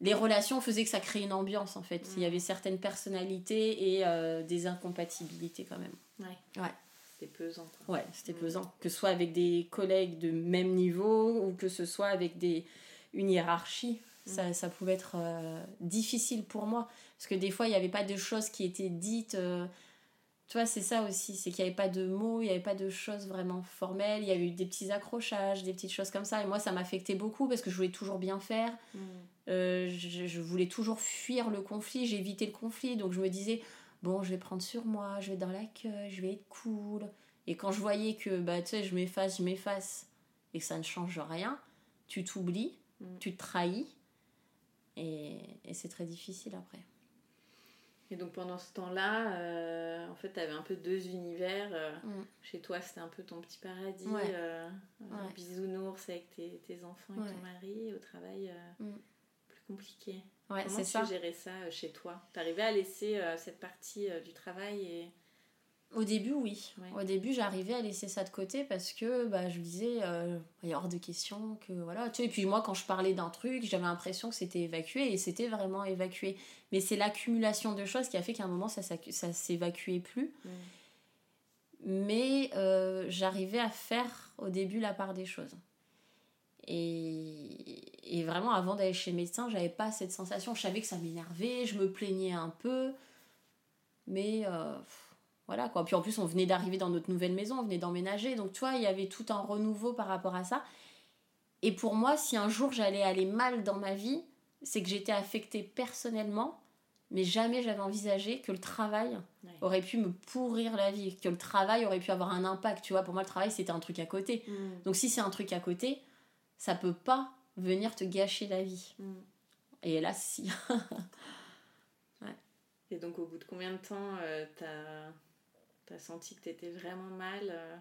les relations faisaient que ça créait une ambiance en fait. Il y avait certaines personnalités et euh, des incompatibilités quand même. Ouais. Ouais. C'était pesant. quoi. Ouais, c'était pesant. Que ce soit avec des collègues de même niveau ou que ce soit avec des, une hiérarchie. Ça, ça pouvait être euh, difficile pour moi. Parce que des fois, il n'y avait pas de choses qui étaient dites. euh, tu vois, c'est ça aussi. C'est qu'il n'y avait pas de mots, il n'y avait pas de choses vraiment formelles. Il y avait eu des petits accrochages, des petites choses comme ça. Et moi, ça m'affectait beaucoup parce que je voulais toujours bien faire. Mm. Euh, je, je voulais toujours fuir le conflit, j'évitais le conflit, donc je me disais, bon, je vais prendre sur moi, je vais être dans l'accueil, je vais être cool. Et quand je voyais que, bah, tu sais, je m'efface, je m'efface, et que ça ne change rien, tu t'oublies, Mm. tu te trahis, et, et c'est très difficile après. Et donc pendant ce temps-là, euh, en fait, t'avais un peu deux univers. euh, Mm. Chez toi, c'était un peu ton petit paradis. Ouais. euh, Ouais. Bisounours avec tes, tes enfants et Ouais. ton mari. Au travail, euh, Mm. Compliqué. Ouais, Comment tu ça. gérais ça euh, chez toi? T'arrivais à laisser euh, cette partie euh, du travail et... Au début, oui. Ouais. Au début, j'arrivais à laisser ça de côté parce que bah, je me disais, euh, il y a hors de question que voilà. Tu sais, et puis moi, quand je parlais d'un truc, j'avais l'impression que c'était évacué et c'était vraiment évacué. Mais c'est l'accumulation de choses qui a fait qu'à un moment, ça, s'accu- ça s'évacuait plus. Mais j'arrivais à faire au début la part des choses. Et, et vraiment, avant d'aller chez le médecin, j'avais pas cette sensation. Je savais que ça m'énervait, je me plaignais un peu. Mais euh, voilà quoi. Puis en plus, on venait d'arriver dans notre nouvelle maison, on venait d'emménager. Donc tu vois, il y avait tout un renouveau par rapport à ça. Et pour moi, si un jour j'allais aller mal dans ma vie, c'est que j'étais affectée personnellement, mais jamais j'avais envisagé que le travail Ouais. aurait pu me pourrir la vie, que le travail aurait pu avoir un impact. Tu vois, pour moi, le travail, c'était un truc à côté. Mm. Donc si c'est un truc à côté, ça peut pas venir te gâcher la vie. Mm. Et là, si. Et donc au bout de combien de temps euh, t'as as senti que t'étais vraiment mal euh,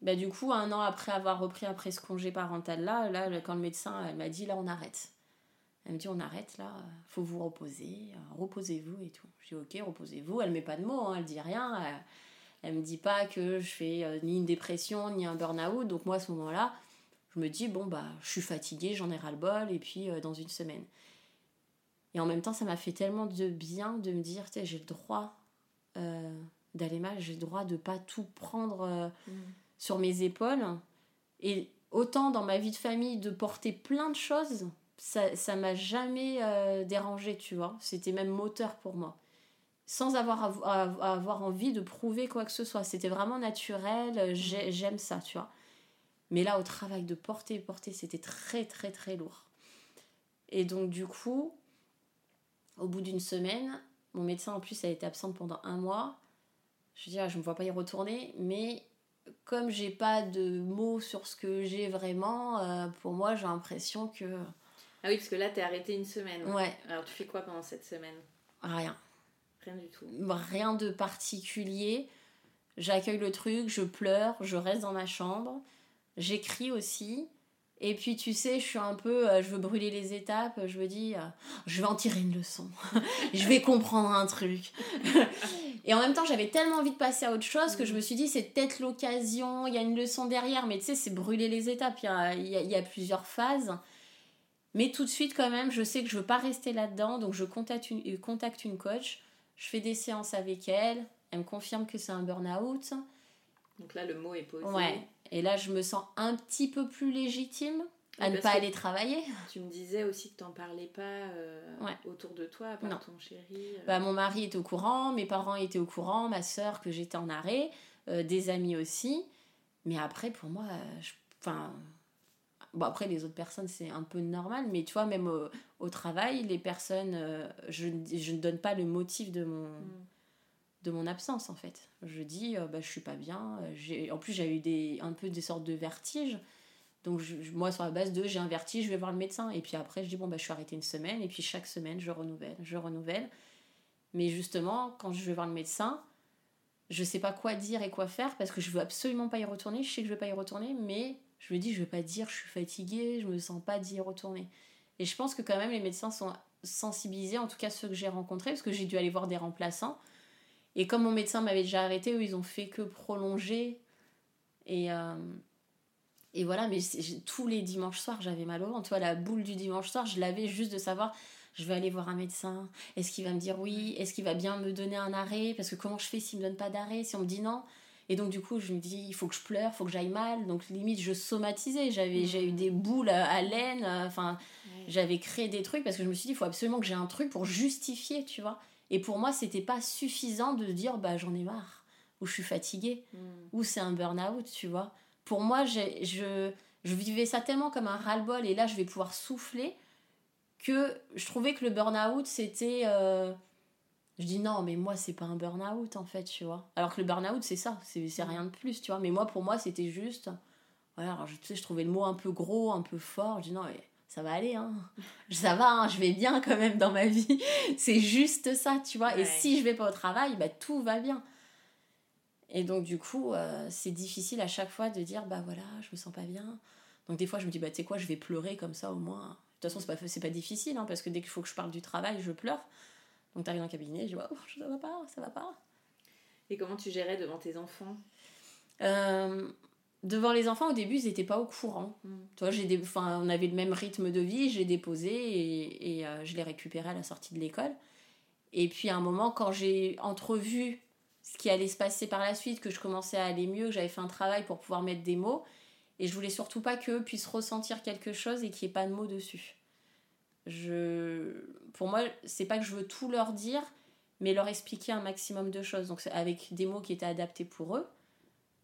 bah, du coup, un an après avoir repris après ce congé parental là, quand le médecin, elle m'a dit là, on arrête. Elle me dit on arrête là, euh, faut vous reposer, euh, reposez-vous et tout. Je dis ok, reposez-vous. Elle met pas de mots, hein, elle dit rien. Elle, elle me dit pas que je fais euh, ni une dépression ni un burn-out. Donc moi à ce moment-là, je me dis bon bah je suis fatiguée, j'en ai ras le bol et puis euh, dans une semaine. Et en même temps, ça m'a fait tellement de bien de me dire, j'ai le droit euh, d'aller mal, j'ai le droit de pas tout prendre euh, sur mes épaules. Et autant dans ma vie de famille de porter plein de choses, ça ça m'a jamais dérangé, tu vois. C'était même moteur pour moi. Sans avoir, à- à- à avoir envie de prouver quoi que ce soit. C'était vraiment naturel, j'ai- j'aime ça, tu vois. Mais là, au travail de porter, porter, c'était très, très, très lourd. Et donc, du coup, au bout d'une semaine, mon médecin en plus a été absente pendant un mois. Je dis, ah, je ne me vois pas y retourner, mais comme j'ai pas de mots sur ce que j'ai vraiment, euh, pour moi, j'ai l'impression que. Ah oui, parce que là t'es arrêté une semaine. Ouais, Alors tu fais quoi pendant cette semaine? Rien. Rien du tout. Rien de particulier. J'accueille le truc, je pleure, je reste dans ma chambre, j'écris aussi. Et puis tu sais, je suis un peu, euh, je veux brûler les étapes, je me dis, euh, je vais en tirer une leçon, je vais comprendre un truc. et en même temps, j'avais tellement envie de passer à autre chose que je me suis dit, c'est peut-être l'occasion, il y a une leçon derrière, mais tu sais, c'est brûler les étapes, il y a, plusieurs phases. Mais tout de suite, quand même, je sais que je veux pas rester là-dedans, donc je contacte une, euh, contacte une coach, je fais des séances avec elle, elle me confirme que c'est un burn-out. Donc là, le mot est posé. Ouais. Et là, je me sens un petit peu plus légitime à ne pas aller travailler. Tu me disais aussi que t'en parlais pas euh, Ouais. autour de toi, Non. ton chéri. euh. Bah, mon mari était au courant, mes parents étaient au courant, ma soeur que j'étais en arrêt, euh, des amis aussi. Mais après, pour moi, je- enfin. Bon, après, les autres personnes, c'est un peu normal, mais tu vois, même au, au travail, les personnes, je, je ne donne pas le motif de mon, Mm. De mon absence, en fait. Je dis, euh, bah, je suis pas bien. euh, j'ai- En plus, j'ai eu des, un peu des sortes de vertiges. Donc, moi, sur la base de j'ai un vertige, je vais voir le médecin. Et puis après, je dis, bon, bah, je suis arrêtée une semaine. Et puis, chaque semaine, je renouvelle, je renouvelle. Mais justement, quand je vais voir le médecin, je sais pas quoi dire et quoi faire parce que je veux absolument pas y retourner. Je sais que je vais pas y retourner, mais je me dis, je vais pas dire je suis fatiguée, je me sens pas d'y retourner. Et je pense que quand même, les médecins sont sensibilisés, en tout cas ceux que j'ai rencontrés, parce que j'ai dû aller voir des remplaçants. Et comme mon médecin m'avait déjà arrêté, eux, ils ont fait que prolonger. Et, euh, et voilà, mais tous les dimanches soirs, j'avais mal au ventre. Tu vois, la boule du dimanche soir, je l'avais juste de savoir, je vais aller voir un médecin. Est-ce qu'il va me dire oui? Est-ce qu'il va bien me donner un arrêt? Parce que comment je fais s'il me donne pas d'arrêt Si on me dit non? Et donc du coup, je me dis, il faut que je pleure, il faut que j'aille mal. Donc limite, je somatisais. J'avais, j'ai eu des boules à, à laine. euh, Enfin, j'avais créé des trucs parce que je me suis dit, il faut absolument que j'ai un truc pour justifier, tu vois. Et pour moi, c'était pas suffisant de dire, bah j'en ai marre, ou je suis fatiguée, Mm. ou c'est un burn-out, tu vois. Pour moi, je, je vivais ça tellement comme un ras-le-bol, et là, je vais pouvoir souffler, que je trouvais que le burn-out, c'était... euh, Je dis non, mais moi, c'est pas un burn-out, en fait, tu vois. Alors que le burn-out, c'est ça, c'est c'est rien de plus, tu vois. Mais moi, pour moi, c'était juste... Voilà, alors, je, tu sais, je trouvais le mot un peu gros, un peu fort. Je dis non, mais ça va aller, hein. Ça va, hein, je vais bien quand même dans ma vie. c'est juste ça, tu vois. Et si je vais pas au travail, bah, tout va bien. Et donc, du coup, euh, c'est difficile à chaque fois de dire, bah voilà, je me sens pas bien. Donc, des fois, je me dis, bah tu sais quoi, je vais pleurer comme ça au moins. De toute façon, c'est pas, c'est pas difficile, hein, parce que dès qu'il faut que je parle du travail, je pleure. Donc, t'arrives dans le cabinet, je dis, oh, ça va pas, ça va pas. Et comment tu gérais devant tes enfants? Euh, devant les enfants, au début, ils n'étaient pas au courant. Mm. Tu vois, j'ai des, enfin, on avait le même rythme de vie, j'ai déposé et, et, euh, je l'ai récupéré à la sortie de l'école. Et puis à un moment, quand j'ai entrevu ce qui allait se passer par la suite, que je commençais à aller mieux, que j'avais fait un travail pour pouvoir mettre des mots, et je voulais surtout pas qu'eux puissent ressentir quelque chose et qu'il n'y ait pas de mots dessus. Je... Pour moi, c'est pas que je veux tout leur dire, mais leur expliquer un maximum de choses. Donc avec des mots qui étaient adaptés pour eux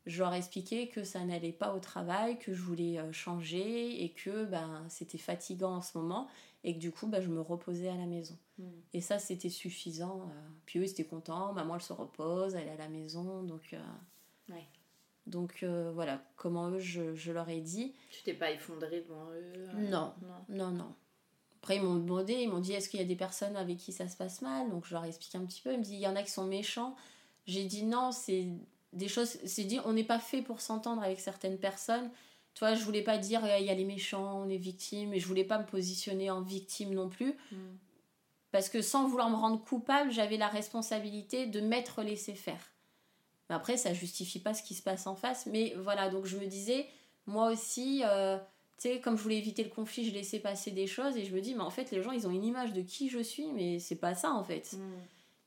je leur expliquais que ça n'allait pas au travail, que je voulais euh, changer et que ben, c'était fatigant en ce moment et que du coup ben, je me reposais à la maison. Mm. Et ça c'était suffisant. euh. Puis eux ils étaient contents, maman elle se repose, elle est à la maison. Donc, euh, Ouais. donc euh, voilà comment eux je, je leur ai dit. Tu t'es pas effondrée devant eux euh, Non. non. Non, non. Après, ils m'ont demandé, ils m'ont dit est-ce qu'il y a des personnes avec qui ça se passe mal? Donc, je leur ai expliqué un petit peu. Ils me disent il y en a qui sont méchants. J'ai dit non, c'est des choses. C'est dit on n'est pas fait pour s'entendre avec certaines personnes. Tu vois, je voulais pas dire il y a les méchants, on est victime. Et je voulais pas me positionner en victime non plus. Mm. Parce que sans vouloir me rendre coupable, j'avais la responsabilité de m'être laissé faire. Mais après, ça justifie pas ce qui se passe en face. Mais voilà, donc je me disais, moi aussi, euh, tu sais, comme je voulais éviter le conflit, je laissais passer des choses et je me dis, mais en fait, les gens, ils ont une image de qui je suis, mais c'est pas ça en fait. Mm.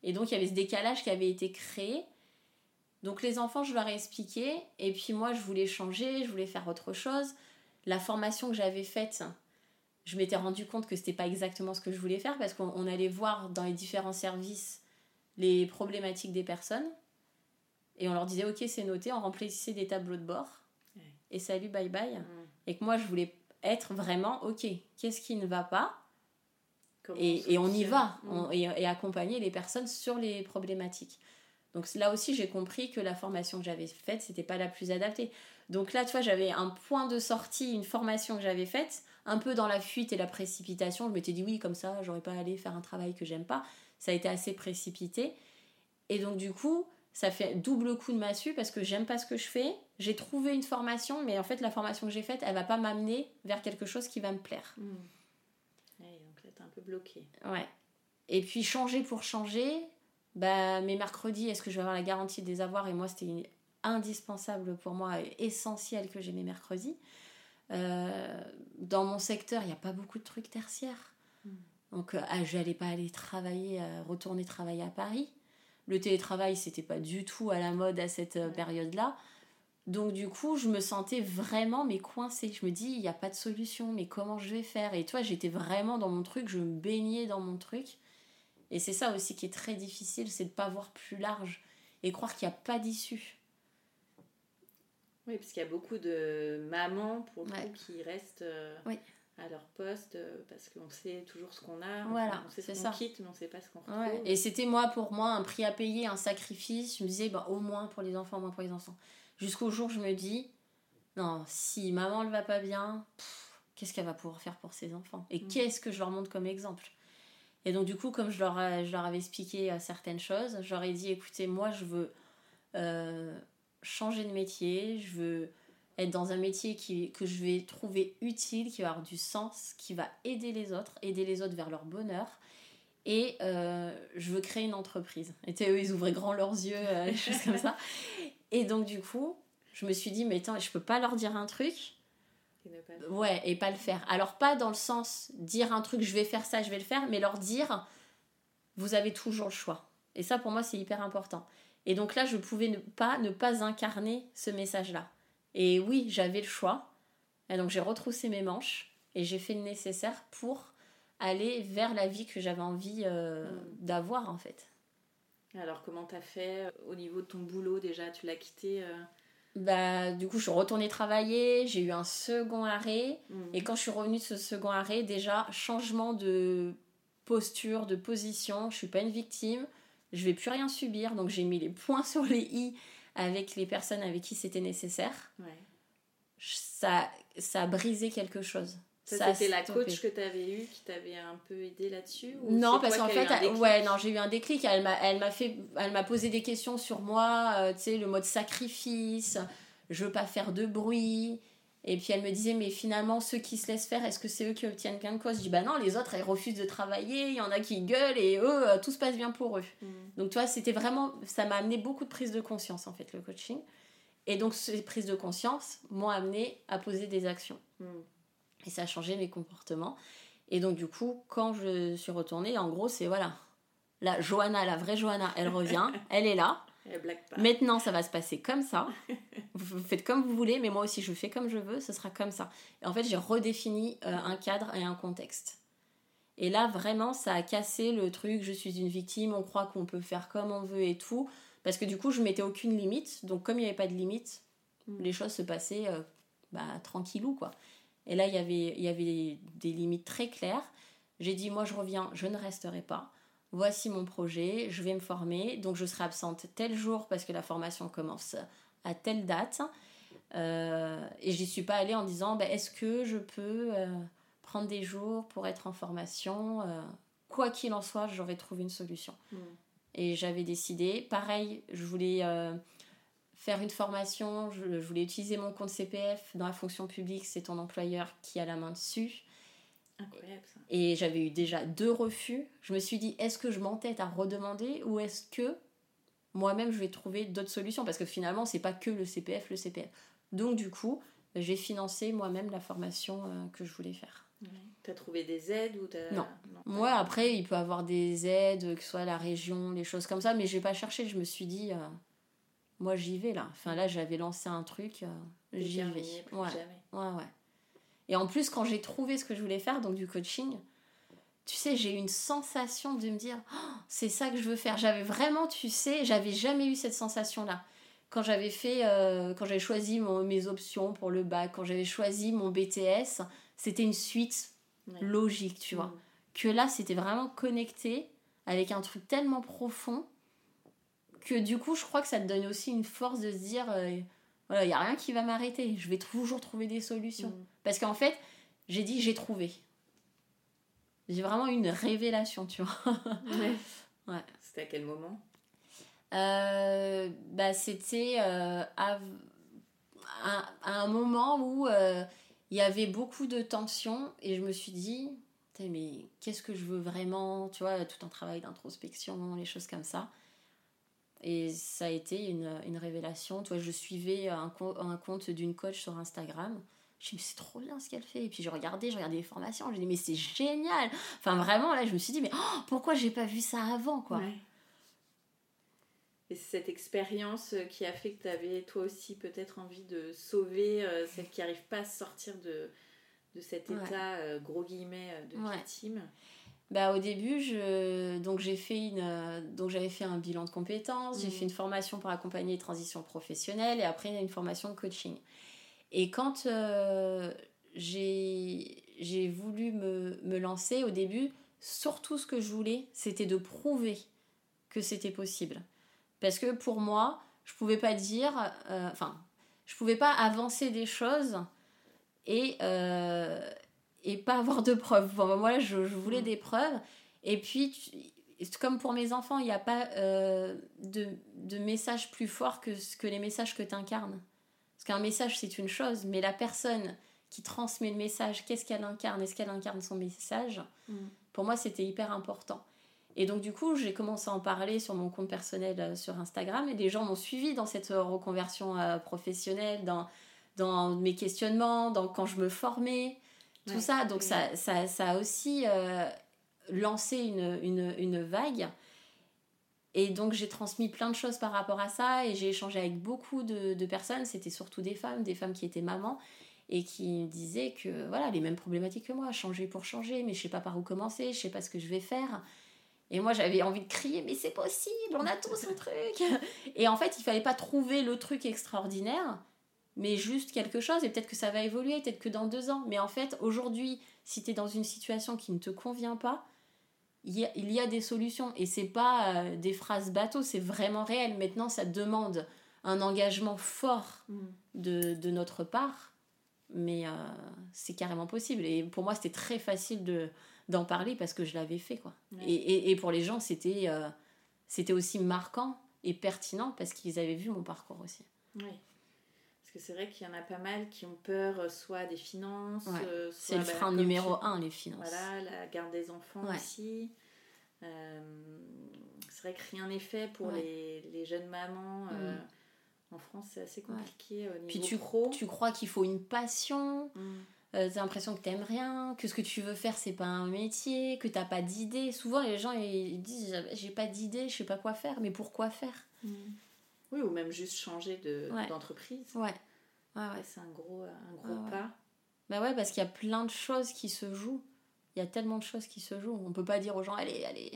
Et donc, il y avait ce décalage qui avait été créé. Donc, les enfants, je leur ai expliqué. Et puis, moi, je voulais changer, je voulais faire autre chose. La formation que j'avais faite, je m'étais rendu compte que c'était pas exactement ce que je voulais faire parce qu'on on allait voir dans les différents services les problématiques des personnes. Et on leur disait, ok, c'est noté, on remplissait des tableaux de bord. Ouais. Et salut, bye bye. Mm. Et que moi, je voulais être vraiment, ok, qu'est-ce qui ne va pas? Comment et, et on y va Mm. on- et, et accompagner les personnes sur les problématiques. Donc là aussi, j'ai compris que la formation que j'avais faite, c'était pas la plus adaptée. Donc là, tu vois, j'avais un point de sortie, une formation que j'avais faite, un peu dans la fuite et la précipitation. Je m'étais dit oui, comme ça, j'aurais pas allé faire un travail que j'aime pas. Ça a été assez précipité. Et donc du coup, ça fait double coup de massue parce que j'aime pas ce que je fais. J'ai trouvé une formation, mais en fait, la formation que j'ai faite, elle va pas m'amener vers quelque chose qui va me plaire. Hmm. Ouais, donc là, t'es un peu bloqué. Ouais. Et puis changer pour changer, bah, mes mercredis, est-ce que je vais avoir la garantie de les avoir Et moi, c'était indispensable pour moi, essentiel que j'ai mes mercredis. Euh, dans mon secteur, il n'y a pas beaucoup de trucs tertiaires. Donc, euh, ah, je n'allais pas aller travailler, euh, retourner travailler à Paris. Le télétravail, c'était pas du tout à la mode à cette euh, période-là. Donc, du coup, je me sentais vraiment mais coincée. Je me dis, il n'y a pas de solution, mais comment je vais faire? Et toi, j'étais vraiment dans mon truc, je me baignais dans mon truc. Et c'est ça aussi qui est très difficile, c'est de pas voir plus large et croire qu'il n'y a pas d'issue. Oui, parce qu'il y a beaucoup de mamans, pour le Ouais. coup, qui restent euh, Oui. à leur poste euh, parce qu'on sait toujours ce qu'on a. Voilà, on sait ce qu'on ça. quitte, mais on sait pas ce qu'on retrouve. Ouais. Et c'était moi, pour moi, un prix à payer, un sacrifice. Je me disais, bah, au moins pour les enfants, au moins pour les enfants. Jusqu'au jour où je me dis, non, si maman ne va pas bien, qu'est-ce qu'elle va pouvoir faire pour ses enfants? Et Mm. qu'est-ce que je leur montre comme exemple? Et donc, du coup, comme je leur, leur avais expliqué euh, certaines choses, je leur ai dit, écoutez, moi, je veux euh, changer de métier, je veux être dans un métier que je vais trouver utile, qui va avoir du sens, qui va aider les autres, aider les autres vers leur bonheur. Et euh, je veux créer une entreprise. Et eux, ils ouvraient grand leurs yeux, euh, des choses comme ça. Et donc, du coup, je me suis dit, mais attends, je peux pas leur dire un truc Et ne pas- Ouais, et pas le faire. Alors, pas dans le sens dire un truc, je vais faire ça, je vais le faire, mais leur dire, vous avez toujours le choix. Et ça, pour moi, c'est hyper important. Et donc là, je pouvais ne pas, ne pas incarner ce message-là. Et oui, j'avais le choix. Et donc, j'ai retroussé mes manches et j'ai fait le nécessaire pour aller vers la vie que j'avais envie euh, d'avoir, en fait. Alors, comment t'as fait euh, au niveau de ton boulot déjà Tu l'as quitté euh, Bah, du coup, je suis retournée travailler, j'ai eu un second arrêt. hmm. Et quand je suis revenue de ce second arrêt, déjà, changement de posture, de position. Je suis pas une victime. Je vais plus rien subir. Donc, j'ai mis les points sur les i avec les personnes avec qui c'était nécessaire. Ouais. Ça, ça a brisé quelque chose. Ça, c'était la stoppé. coach que t'avais eue qui t'avait un peu aidé là-dessus Non, parce toi qu'en fait, ouais, non, j'ai eu un déclic. Elle m'a, elle m'a fait, elle m'a posé des questions sur moi, euh, tu sais, le mode sacrifice. Je veux pas faire de bruit. Et puis elle me disait, mais finalement, ceux qui se laissent faire, est-ce que c'est eux qui obtiennent gain de cause Je dis, bah non, les autres, ils refusent de travailler. Il y en a qui gueulent et eux, euh, tout se passe bien pour eux. Hmm. Donc, tu vois, c'était vraiment, ça m'a amené beaucoup de prise de conscience, en fait, le coaching. Et donc, ces prises de conscience m'ont amené à poser des actions. Hmm. Et ça a changé mes comportements. Et donc, du coup, quand je suis retournée, en gros, c'est voilà. La Johanna, la vraie Johanna, elle revient, elle est là. Elle blague pas. Maintenant, ça va se passer comme ça. Vous faites comme vous voulez, mais moi aussi, je fais comme je veux, ce sera comme ça. Et en fait, j'ai redéfini euh, un cadre et un contexte. Et là, vraiment, ça a cassé le truc, je suis une victime, on croit qu'on peut faire comme on veut et tout. Parce que du coup, je mettais aucune limite. Donc, comme il n'y avait pas de limite, Mm. les choses se passaient euh, bah, tranquillou, quoi. Et là, il y avait, il y avait des limites très claires. J'ai dit, moi, je reviens, je ne resterai pas. Voici mon projet, je vais me former. Donc, je serai absente tel jour parce que la formation commence à telle date. Euh, et j'y suis pas allée en disant, bah, est-ce que je peux euh, prendre des jours pour être en formation Euh, Quoi qu'il en soit, j'aurais trouvé une solution. Hmm. Et j'avais décidé, pareil, je voulais euh, faire une formation, je, je voulais utiliser mon compte CPF dans la fonction publique, c'est ton employeur qui a la main dessus. Incroyable ça. Et j'avais eu déjà deux refus. Je me suis dit, est-ce que je m'entête à redemander ou est-ce que moi-même je vais trouver d'autres solutions? Parce que finalement, c'est pas que le CPF, le CPF. Donc du coup, j'ai financé moi-même la formation euh, que je voulais faire. Ouais. T'as trouvé des aides ou t'as... Non. Moi, après, il peut avoir des aides, que ce soit la région, les choses comme ça, mais j'ai pas cherché. Je me suis dit, euh, moi j'y vais là. Enfin là, j'avais lancé un truc, euh, j'y vais. Plus Ouais. jamais. Ouais, ouais. Et en plus, quand j'ai trouvé ce que je voulais faire, donc du coaching, tu sais, j'ai eu une sensation de me dire, Oh, c'est ça que je veux faire. J'avais vraiment, tu sais, j'avais jamais eu cette sensation-là. Quand j'avais fait, euh, quand j'avais choisi mon- mes options pour le bac, quand j'avais choisi mon BTS, c'était une suite Ouais. logique, tu vois. Mm. Que là, c'était vraiment connecté avec un truc tellement profond que du coup, je crois que ça te donne aussi une force de se dire, euh, voilà, il n'y a rien qui va m'arrêter. Je vais toujours trouver des solutions. Mm. Parce qu'en fait, j'ai dit, j'ai trouvé. J'ai vraiment eu une révélation, tu vois. Ouais. Ouais. C'était à quel moment? Euh, bah, C'était euh, à, à, un moment où euh, il y avait beaucoup de tensions et je me suis dit, mais qu'est-ce que je veux vraiment? Tu vois, tout un travail d'introspection, les choses comme ça. Et ça a été une, une révélation. Toi, je suivais un, un compte d'une coach sur Instagram. Je me suis dit, c'est trop bien ce qu'elle fait. Et puis j'ai regardé, j'ai regardé les formations. J'ai dit, mais c'est génial. Enfin, vraiment, là, je me suis dit, mais oh, pourquoi j'ai pas vu ça avant, quoi? Et c'est cette expérience euh, qui a fait que tu avais toi aussi peut-être envie de sauver euh, celle qui n'arrive pas à sortir de, de cet état, euh, gros guillemets, de victime? Bah, au début, je... donc j'ai fait une donc j'avais fait un bilan de compétences, j'ai mmh. fait une formation pour accompagner les transitions professionnelles et après une formation de coaching. Et quand euh, j'ai voulu me, me, lancer au début, surtout ce que je voulais, c'était de prouver que c'était possible. Parce que pour moi, je pouvais pas dire, euh, enfin, je pouvais pas avancer des choses et, euh, et pas avoir de preuves. Bon, moi, je, je voulais mm. des preuves. Et puis, comme pour mes enfants, il n'y a pas de, de message plus fort que, que les messages que tu incarnes. Parce qu'un message, c'est une chose, mais la personne qui transmet le message, qu'est-ce qu'elle incarne? Est-ce qu'elle incarne son message? Mm. Pour moi, c'était hyper important. Et donc, du coup, j'ai commencé à en parler sur mon compte personnel euh, sur Instagram et des gens m'ont suivi dans cette euh, reconversion euh, professionnelle, dans, dans mes questionnements, dans quand je me formais, tout ça. Donc, ça, ça, ça, a aussi lancé une, une, une vague. Et donc j'ai transmis plein de choses par rapport à ça et j'ai échangé avec beaucoup de, personnes, c'était surtout des femmes, des femmes qui étaient mamans et qui disaient que voilà, les mêmes problématiques que moi, changer pour changer, mais je sais pas par où commencer, je sais pas ce que je vais faire. Et moi j'avais envie de crier mais c'est possible, on a tous un truc. Et en fait, il fallait pas trouver le truc extraordinaire, mais juste quelque chose et peut-être que ça va évoluer, peut-être que dans deux ans. Mais en fait, aujourd'hui, si tu es dans une situation qui ne te convient pas, il y, a, des solutions et c'est pas euh, des phrases bateau, c'est vraiment réel. Maintenant, ça demande un engagement fort mm. de, notre part, mais euh, c'est carrément possible. Et pour moi, c'était très facile de, d'en parler parce que je l'avais fait. Quoi. Et, pour les gens, c'était, euh, c'était aussi marquant et pertinent parce qu'ils avaient vu mon parcours aussi. Parce que c'est vrai qu'il y en a pas mal qui ont peur soit des finances, c'est le bah, frein numéro un, les finances. Voilà, la garde des enfants aussi. Euh, c'est vrai que rien n'est fait pour les, les, jeunes mamans. Mm. Euh, en France, c'est assez compliqué au niveau Puis tu, tu crois qu'il faut une passion. Mm. Euh, t'as l'impression que t'aimes rien, que ce que tu veux faire c'est pas un métier, que t'as pas d'idée. Souvent les gens ils disent j'ai pas d'idée, je sais pas quoi faire, mais pourquoi faire? Mm. Oui, ou même juste changer d'entreprise. ouais. ouais. ouais. C'est un gros, un gros pas. Bah ouais, parce qu'il y a plein de choses qui se jouent il y a tellement de choses qui se jouent. On peut pas dire aux gens, allez, allez,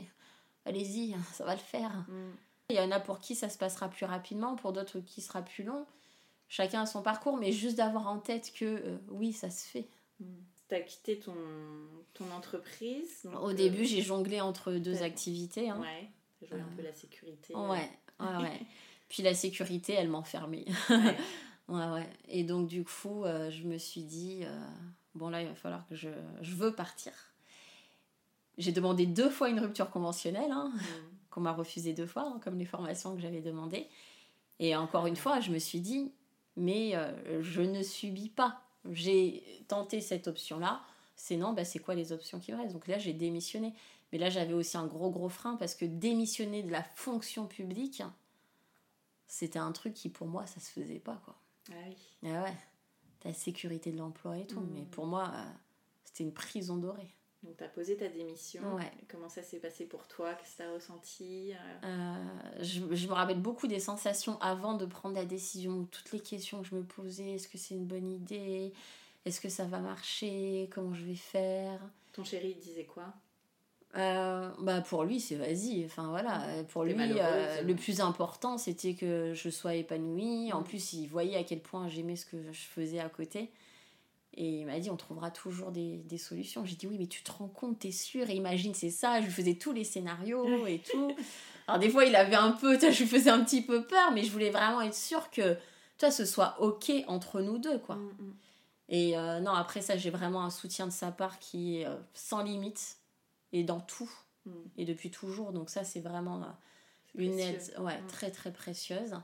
allez-y, ça va le faire. Mm. Il y en a pour qui ça se passera plus rapidement, pour d'autres qui sera plus long. Chacun a son parcours, mais juste d'avoir en tête que euh, oui, ça se fait. Mm. Tu as quitté ton, ton entreprise Au euh, début, j'ai jonglé entre deux activités. Hein. Ouais, joué un peu la sécurité. Ouais, ouais, ouais. Puis la sécurité, elle m'enfermait. Ouais. ouais, ouais. Et donc, du coup, euh, je me suis dit, bon, là, il va falloir que je, je veux partir. J'ai demandé deux fois une rupture conventionnelle, hein, mm. qu'on m'a refusé deux fois, hein, comme les formations que j'avais demandées. Et encore une fois, je me suis dit, mais euh, je ne subis pas. J'ai tenté cette option-là. C'est non, bah, c'est quoi les options qui me restent? Donc là, j'ai démissionné. Mais là, j'avais aussi un gros, gros frein parce que démissionner de la fonction publique, c'était un truc qui, pour moi, ça se faisait pas, quoi. Ah oui. Ah ouais. La sécurité de l'emploi et tout. Mais pour moi, euh, c'était une prison dorée. Donc, tu as posé ta démission. Comment ça s'est passé pour toi? Qu'est-ce que tu as ressenti euh? Euh, je, je, me rappelle beaucoup des sensations avant de prendre la décision. Toutes les questions que je me posais. Est-ce que c'est une bonne idée? Est-ce que ça va marcher? Comment je vais faire? Ton chéri disait quoi? Euh, bah pour lui c'est vas-y enfin voilà pour lui le plus important c'était que je sois épanouie en mm. plus il voyait à quel point j'aimais ce que je faisais à côté et il m'a dit, on trouvera toujours des, des solutions. J'ai dit, oui, mais tu te rends compte, t'es sûr? Et imagine, c'est ça. Je lui faisais tous les scénarios et tout. Alors, des fois, il avait un peu, je lui faisais un petit peu peur, mais je voulais vraiment être sûre que, toi, ce soit OK entre nous deux, quoi. Mm, mm. Et euh, non, après ça, j'ai vraiment un soutien de sa part qui est euh, sans limite et dans tout. Mm. Et depuis toujours. Donc, ça, c'est vraiment. Euh, Une aide, ouais, Mm. très très précieuse.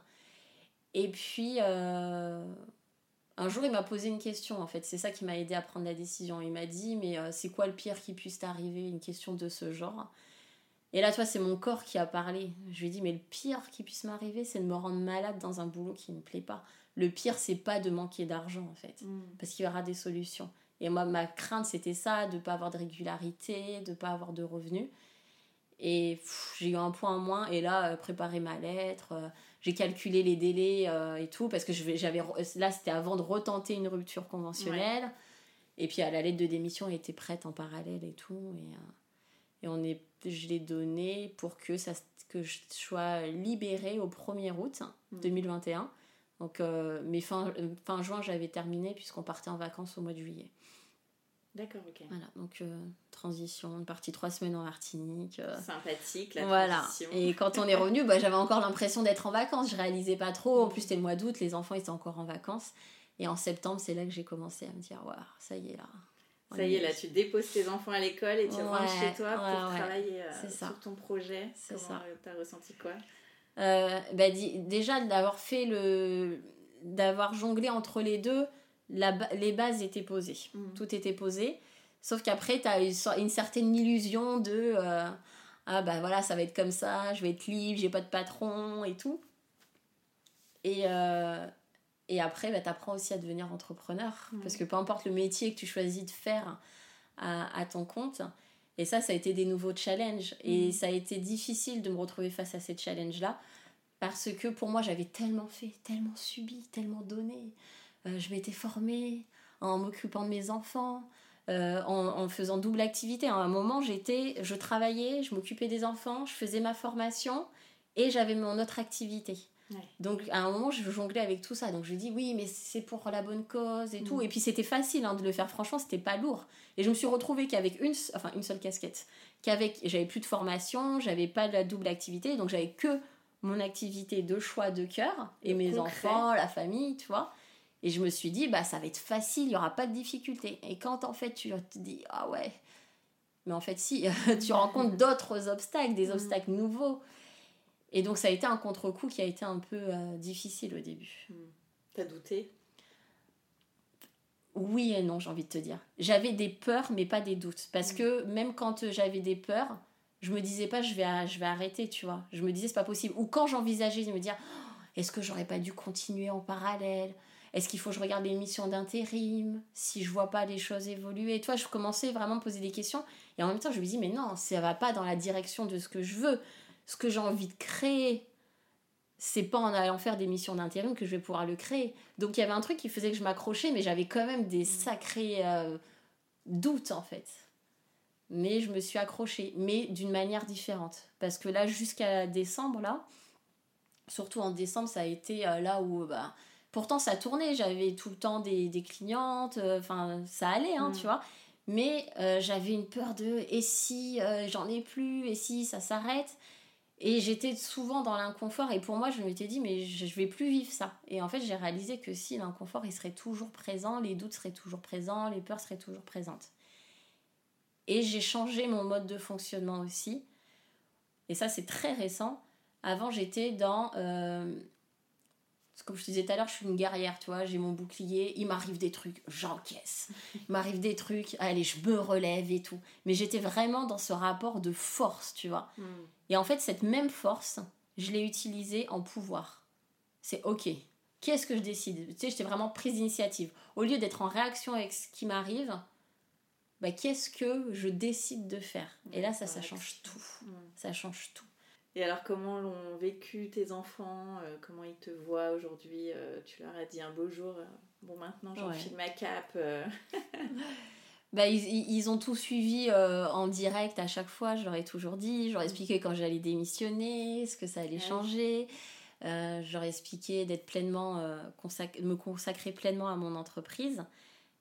Et puis, euh, un jour, il m'a posé une question, en fait. C'est ça qui m'a aidé à prendre la décision. Il m'a dit, mais euh, c'est quoi le pire qui puisse t'arriver? Une question de ce genre. Et là, toi, c'est mon corps qui a parlé. Je lui ai dit, mais le pire qui puisse m'arriver, c'est de me rendre malade dans un boulot qui ne me plaît pas. Le pire, c'est pas de manquer d'argent, en fait Mm. parce qu'il y aura des solutions. Et moi, ma crainte, c'était ça, de ne pas avoir de régularité, de ne pas avoir de revenus. Et j'ai eu un point en moins, et là, euh, préparer ma lettre, euh, j'ai calculé les délais euh, et tout, parce que j'avais là, c'était avant de retenter une rupture conventionnelle. Et puis, à la lettre de démission était prête en parallèle et tout. Et, et on est, je l'ai donnée pour que, ça, que je sois libérée au 1er août Mm. 2021. Donc, euh, mais fin, fin juin, j'avais terminé puisqu'on partait en vacances au mois de juillet. D'accord, ok. Voilà, donc euh, transition, une partie trois semaines en Martinique. euh, Sympathique, la voilà. transition. Et quand on est revenu, bah, j'avais encore l'impression d'être en vacances. Je réalisais pas trop. En plus, c'était le mois d'août, les enfants étaient encore en vacances. Et en septembre, c'est là que j'ai commencé à me dire, waouh, ça y est là. Ça y est, là, tu déposes tes enfants à l'école et tu rentres Ouais, chez toi pour ouais, travailler euh, sur ton projet. C'est ça. euh, t'as ressenti quoi? Euh, bah, déjà d'avoir fait le d'avoir jonglé entre les deux la les bases étaient posées Mhm. tout était posé sauf qu'après tu as une, certaine illusion de euh, ah bah voilà ça va être comme ça je vais être libre j'ai pas de patron et tout et euh, et après bah, tu apprends aussi à devenir entrepreneur Mhm. parce que peu importe le métier que tu choisis de faire à, à ton compte et ça, ça a été des nouveaux challenges. Et Mhm. ça a été difficile de me retrouver face à ces challenges-là. Parce que pour moi, j'avais tellement fait, tellement subi, tellement donné. Euh, je m'étais formée en m'occupant de mes enfants, euh, en, en faisant double activité. À un moment, j'étais, je travaillais, je m'occupais des enfants, je faisais ma formation et j'avais mon autre activité. Ouais. Donc à un moment, je jonglais avec tout ça. Donc je dis oui, mais c'est pour la bonne cause et tout. Mhm. Et puis c'était facile hein, de le faire. Franchement, c'était pas lourd. Et je me suis retrouvée qu'avec une, enfin une seule casquette, qu'avec, j'avais plus de formation, j'avais pas de la double activité, donc j'avais que mon activité de choix de cœur et mes concret. enfants, la famille, tu vois. Et je me suis dit bah ça va être facile, il y aura pas de difficulté. Et quand en fait tu te dis ah ouais, mais en fait si, tu rencontres d'autres obstacles, des Mhm. obstacles nouveaux. Et donc ça a été un contre-coup qui a été un peu euh, difficile au début. T'as douté? Oui et non, j'ai envie de te dire. J'avais des peurs, mais pas des doutes. Parce que même quand euh, j'avais des peurs, je me disais pas, je vais, je vais arrêter, tu vois. Je me disais, c'est pas possible. Ou quand j'envisageais de me dire, Oh, est-ce que j'aurais pas dû continuer en parallèle? Est-ce qu'il faut que je regarde les missions d'intérim? Si je vois pas les choses évoluer Toi, je commençais vraiment à me poser des questions. Et en même temps, je me dis, mais non, ça va pas dans la direction de ce que je veux. Ce que j'ai envie de créer, c'est pas en allant faire des missions d'intérim que je vais pouvoir le créer. Donc il y avait un truc qui faisait que je m'accrochais, mais j'avais quand même des sacrés euh, doutes en fait. Mais je me suis accrochée, mais d'une manière différente. Parce que là, jusqu'à décembre, là, surtout en décembre, ça a été euh, là où. Bah, pourtant, ça tournait, j'avais tout le temps des, des clientes, euh, enfin, ça allait, hein, Mm. tu vois. Mais j'avais une peur de et si j'en ai plus, et si ça s'arrête? Et j'étais souvent dans l'inconfort et pour moi je m'étais dit mais je, vais plus vivre ça. Et en fait j'ai réalisé que si l'inconfort il serait toujours présent, les doutes seraient toujours présents, les peurs seraient toujours présentes. Et j'ai changé mon mode de fonctionnement aussi. Et ça c'est très récent. Avant j'étais dans... euh, comme je te disais tout à l'heure, je suis une guerrière, tu vois, j'ai mon bouclier, il m'arrive des trucs, j'encaisse. Il m'arrive des trucs, allez, je me relève et tout. Mais j'étais vraiment dans ce rapport de force, tu vois. Et en fait, cette même force, je l'ai utilisée en pouvoir. C'est ok. Qu'est-ce que je décide? Tu sais, j'étais vraiment prise d'initiative. Au lieu d'être en réaction avec ce qui m'arrive, bah, qu'est-ce que je décide de faire? Et là, ça, ça change tout. Ça change tout. Et alors, comment l'ont vécu tes enfants? Euh, Comment ils te voient aujourd'hui? Euh, Tu leur as dit un beau jour, euh, bon maintenant j'enfile ma cape. Bah, ils, ils- ont tout suivi euh, en direct à chaque fois, je leur ai toujours dit. Je leur ai expliqué quand j'allais démissionner, ce que ça allait changer. Euh, je leur ai expliqué d'être pleinement, euh, consac- me consacrer pleinement à mon entreprise.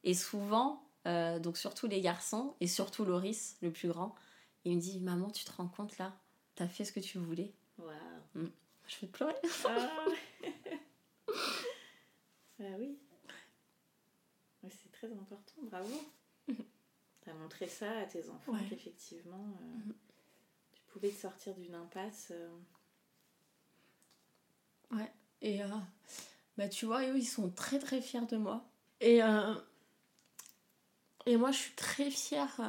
Et souvent, euh, donc surtout les garçons, et surtout Loris, le plus grand, il me dit Maman, tu te rends compte là? T'as fait ce que tu voulais. Waouh Je vais pleurer. Ah Bah. Oui, c'est très important, bravo. T'as montré ça à tes enfants, Ouais. qu'effectivement, euh, tu pouvais te sortir d'une impasse. euh, Et euh, bah, tu vois, eux, ils sont très très fiers de moi. Et, et moi, je suis très fière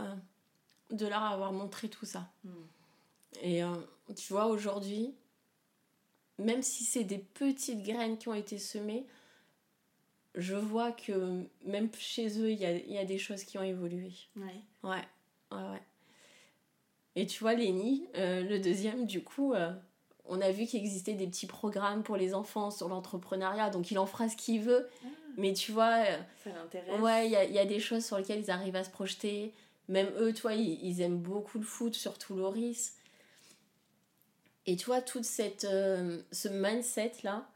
de leur avoir montré tout ça. Mm. Et tu vois, aujourd'hui, même si c'est des petites graines qui ont été semées, je vois que même chez eux, il y a, y a, des choses qui ont évolué. Ouais. Ouais, ouais, ouais. Et tu vois, Lénie, le deuxième, du coup, on a vu qu'il existait des petits programmes pour les enfants sur l'entrepreneuriat, donc il en fera ce qu'il veut. Ah. Mais tu vois, euh, ça l'intéresse. Ouais, il y a, des choses sur lesquelles ils arrivent à se projeter. Même eux, toi, ils, aiment beaucoup le foot, surtout Loris. Et tu vois, cette, euh, ce mindset-là,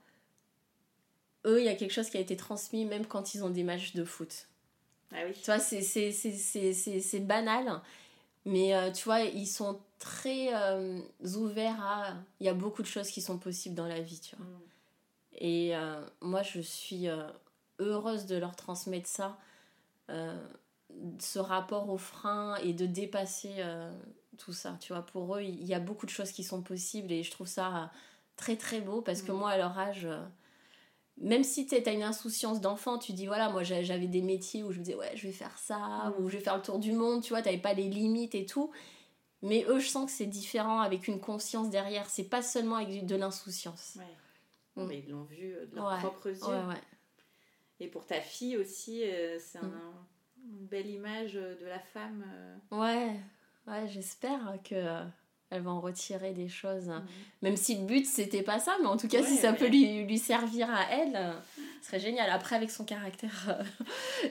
eux, il y a quelque chose qui a été transmis même quand ils ont des matchs de foot. Ah oui. Tu vois, c'est banal. Mais euh, tu vois, ils sont très euh, ouverts à. Il y a beaucoup de choses qui sont possibles dans la vie, tu vois. Mm. Et euh, moi, je suis heureuse de leur transmettre ça, ce rapport au frein et de dépasser tout ça, tu vois. Pour eux, il y a beaucoup de choses qui sont possibles et je trouve ça très très beau parce que mm. moi, à leur âge même si tu as une insouciance d'enfant, tu dis voilà, moi j'avais des métiers où je me disais ouais, je vais faire ça, mm. ou je vais faire le tour du monde, tu vois, t'avais pas les limites et tout. Mais eux, je sens que c'est différent avec une conscience derrière. C'est pas seulement avec de l'insouciance. Ouais. Mm. Mais ils l'ont vu euh, de leurs propres yeux. Ouais, et pour ta fille aussi, euh, c'est mm. une belle image de la femme. Euh. Ouais, ouais j'espère que elle va en retirer des choses. Mhm. Même si le but c'était pas ça, mais en tout cas, si ça peut lui, lui, servir à elle, ce serait génial. Après, avec son caractère, euh,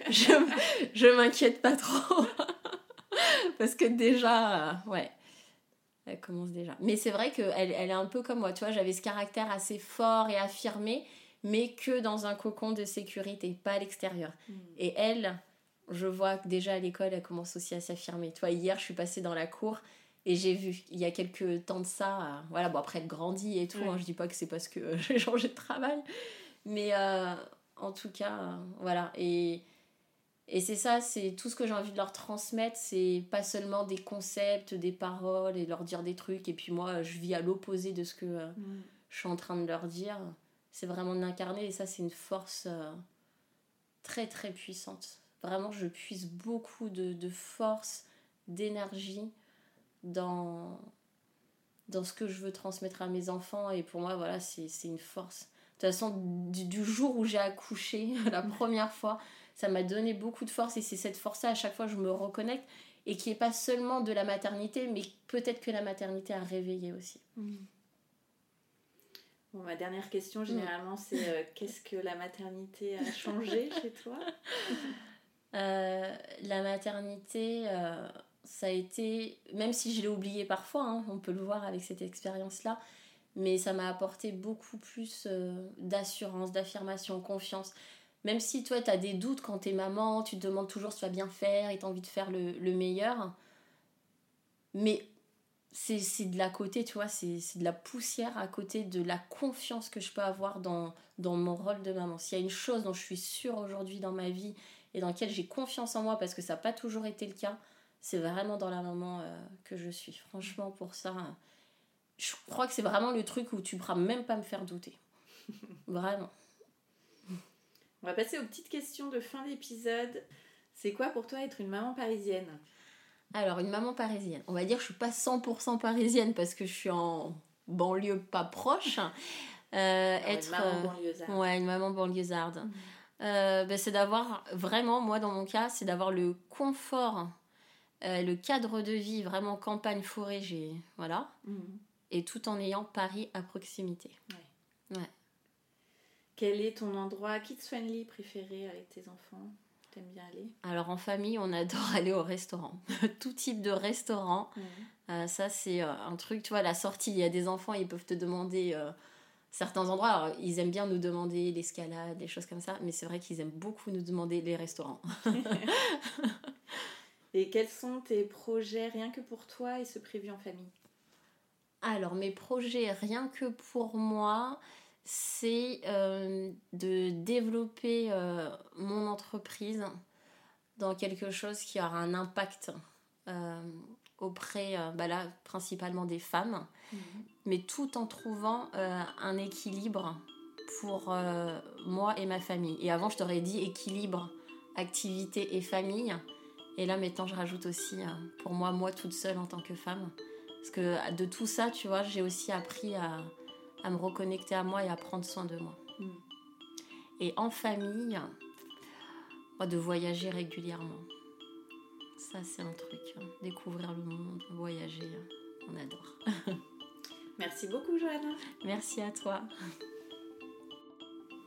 je, je m'inquiète pas trop. Parce que déjà, euh, ouais, elle commence déjà. Mais c'est vrai qu'elle elle est un peu comme moi, tu vois, j'avais ce caractère assez fort et affirmé, mais que dans un cocon de sécurité, pas à l'extérieur. Mhm. Et elle, je vois que déjà à l'école, elle commence aussi à s'affirmer. Toi, hier, je suis passée dans la cour et j'ai vu, il y a quelques temps de ça, euh, voilà, bon après elle grandit et tout, hein, je dis pas que c'est parce que j'ai changé de travail, mais euh, en tout cas, euh, voilà. Et, et c'est ça, c'est tout ce que j'ai envie de leur transmettre, c'est pas seulement des concepts, des paroles et leur dire des trucs, et puis moi je vis à l'opposé de ce que mm. je suis en train de leur dire, c'est vraiment de l'incarner, et ça c'est une force très très puissante. Vraiment, je puise beaucoup de, de force, d'énergie dans, dans ce que je veux transmettre à mes enfants. Et pour moi, voilà, c'est une force. De toute façon, du, jour où j'ai accouché, la première fois, ça m'a donné beaucoup de force. Et c'est cette force-là, à chaque fois, je me reconnecte. Et qui n'est pas seulement de la maternité, mais peut-être que la maternité a réveillé aussi. Mm. Bon, ma dernière question, généralement, c'est euh, qu'est-ce que la maternité a changé chez toi? Euh, La maternité, euh, ça a été, même si je l'ai oublié parfois, hein, on peut le voir avec cette expérience-là, mais ça m'a apporté beaucoup plus euh, d'assurance, d'affirmation, confiance. Même si toi, tu as des doutes quand tu es maman, tu te demandes toujours si tu vas bien faire et tu as envie de faire le, le meilleur. Mais c'est de la côté, tu vois, c'est de la poussière à côté de la confiance que je peux avoir dans, dans mon rôle de maman. S'il y a une chose dont je suis sûre aujourd'hui dans ma vie et dans laquelle j'ai confiance en moi, parce que ça n'a pas toujours été le cas, c'est vraiment dans la maman euh, que je suis. Franchement, pour ça, je crois que c'est vraiment le truc où tu ne pourras même pas me faire douter. vraiment. On va passer aux petites questions de fin d'épisode. C'est quoi pour toi être une maman parisienne? Alors, une maman parisienne. On va dire que je suis pas 100% parisienne parce que je suis en banlieue pas proche. Euh, être, une maman banlieusarde. Ouais, une maman banlieusarde. Mmh. Euh, ben, c'est d'avoir, vraiment, moi dans mon cas, c'est d'avoir le confort euh, le cadre de vie, vraiment campagne, forêt, j'ai. Voilà. Mhm. Et tout en ayant Paris à proximité. Ouais. Quel est ton endroit kids-friendly préféré avec tes enfants? T'aimes bien aller? Alors en famille, on adore aller au restaurant. tout type de restaurant. Euh, ça, c'est euh, un truc, tu vois, la sortie, il y a des enfants, ils peuvent te demander certains endroits. Alors, ils aiment bien nous demander l'escalade, des choses comme ça, mais c'est vrai qu'ils aiment beaucoup nous demander les restaurants. Et quels sont tes projets rien que pour toi et ce prévu en famille? Alors, mes projets rien que pour moi, c'est euh, de développer euh, mon entreprise dans quelque chose qui aura un impact euh, auprès, bah là, principalement des femmes, mhm. mais tout en trouvant un équilibre pour moi et ma famille. Et avant, je t'aurais dit équilibre, activité et famille. Et là, maintenant, je rajoute aussi euh, pour moi, moi toute seule en tant que femme. Parce que de tout ça, tu vois, j'ai aussi appris à, à, me reconnecter à moi et à prendre soin de moi. Mm. Et en famille, de voyager régulièrement. Ça, c'est un truc. Hein. Découvrir le monde, voyager, on adore. Merci beaucoup, Joanna. Merci à toi.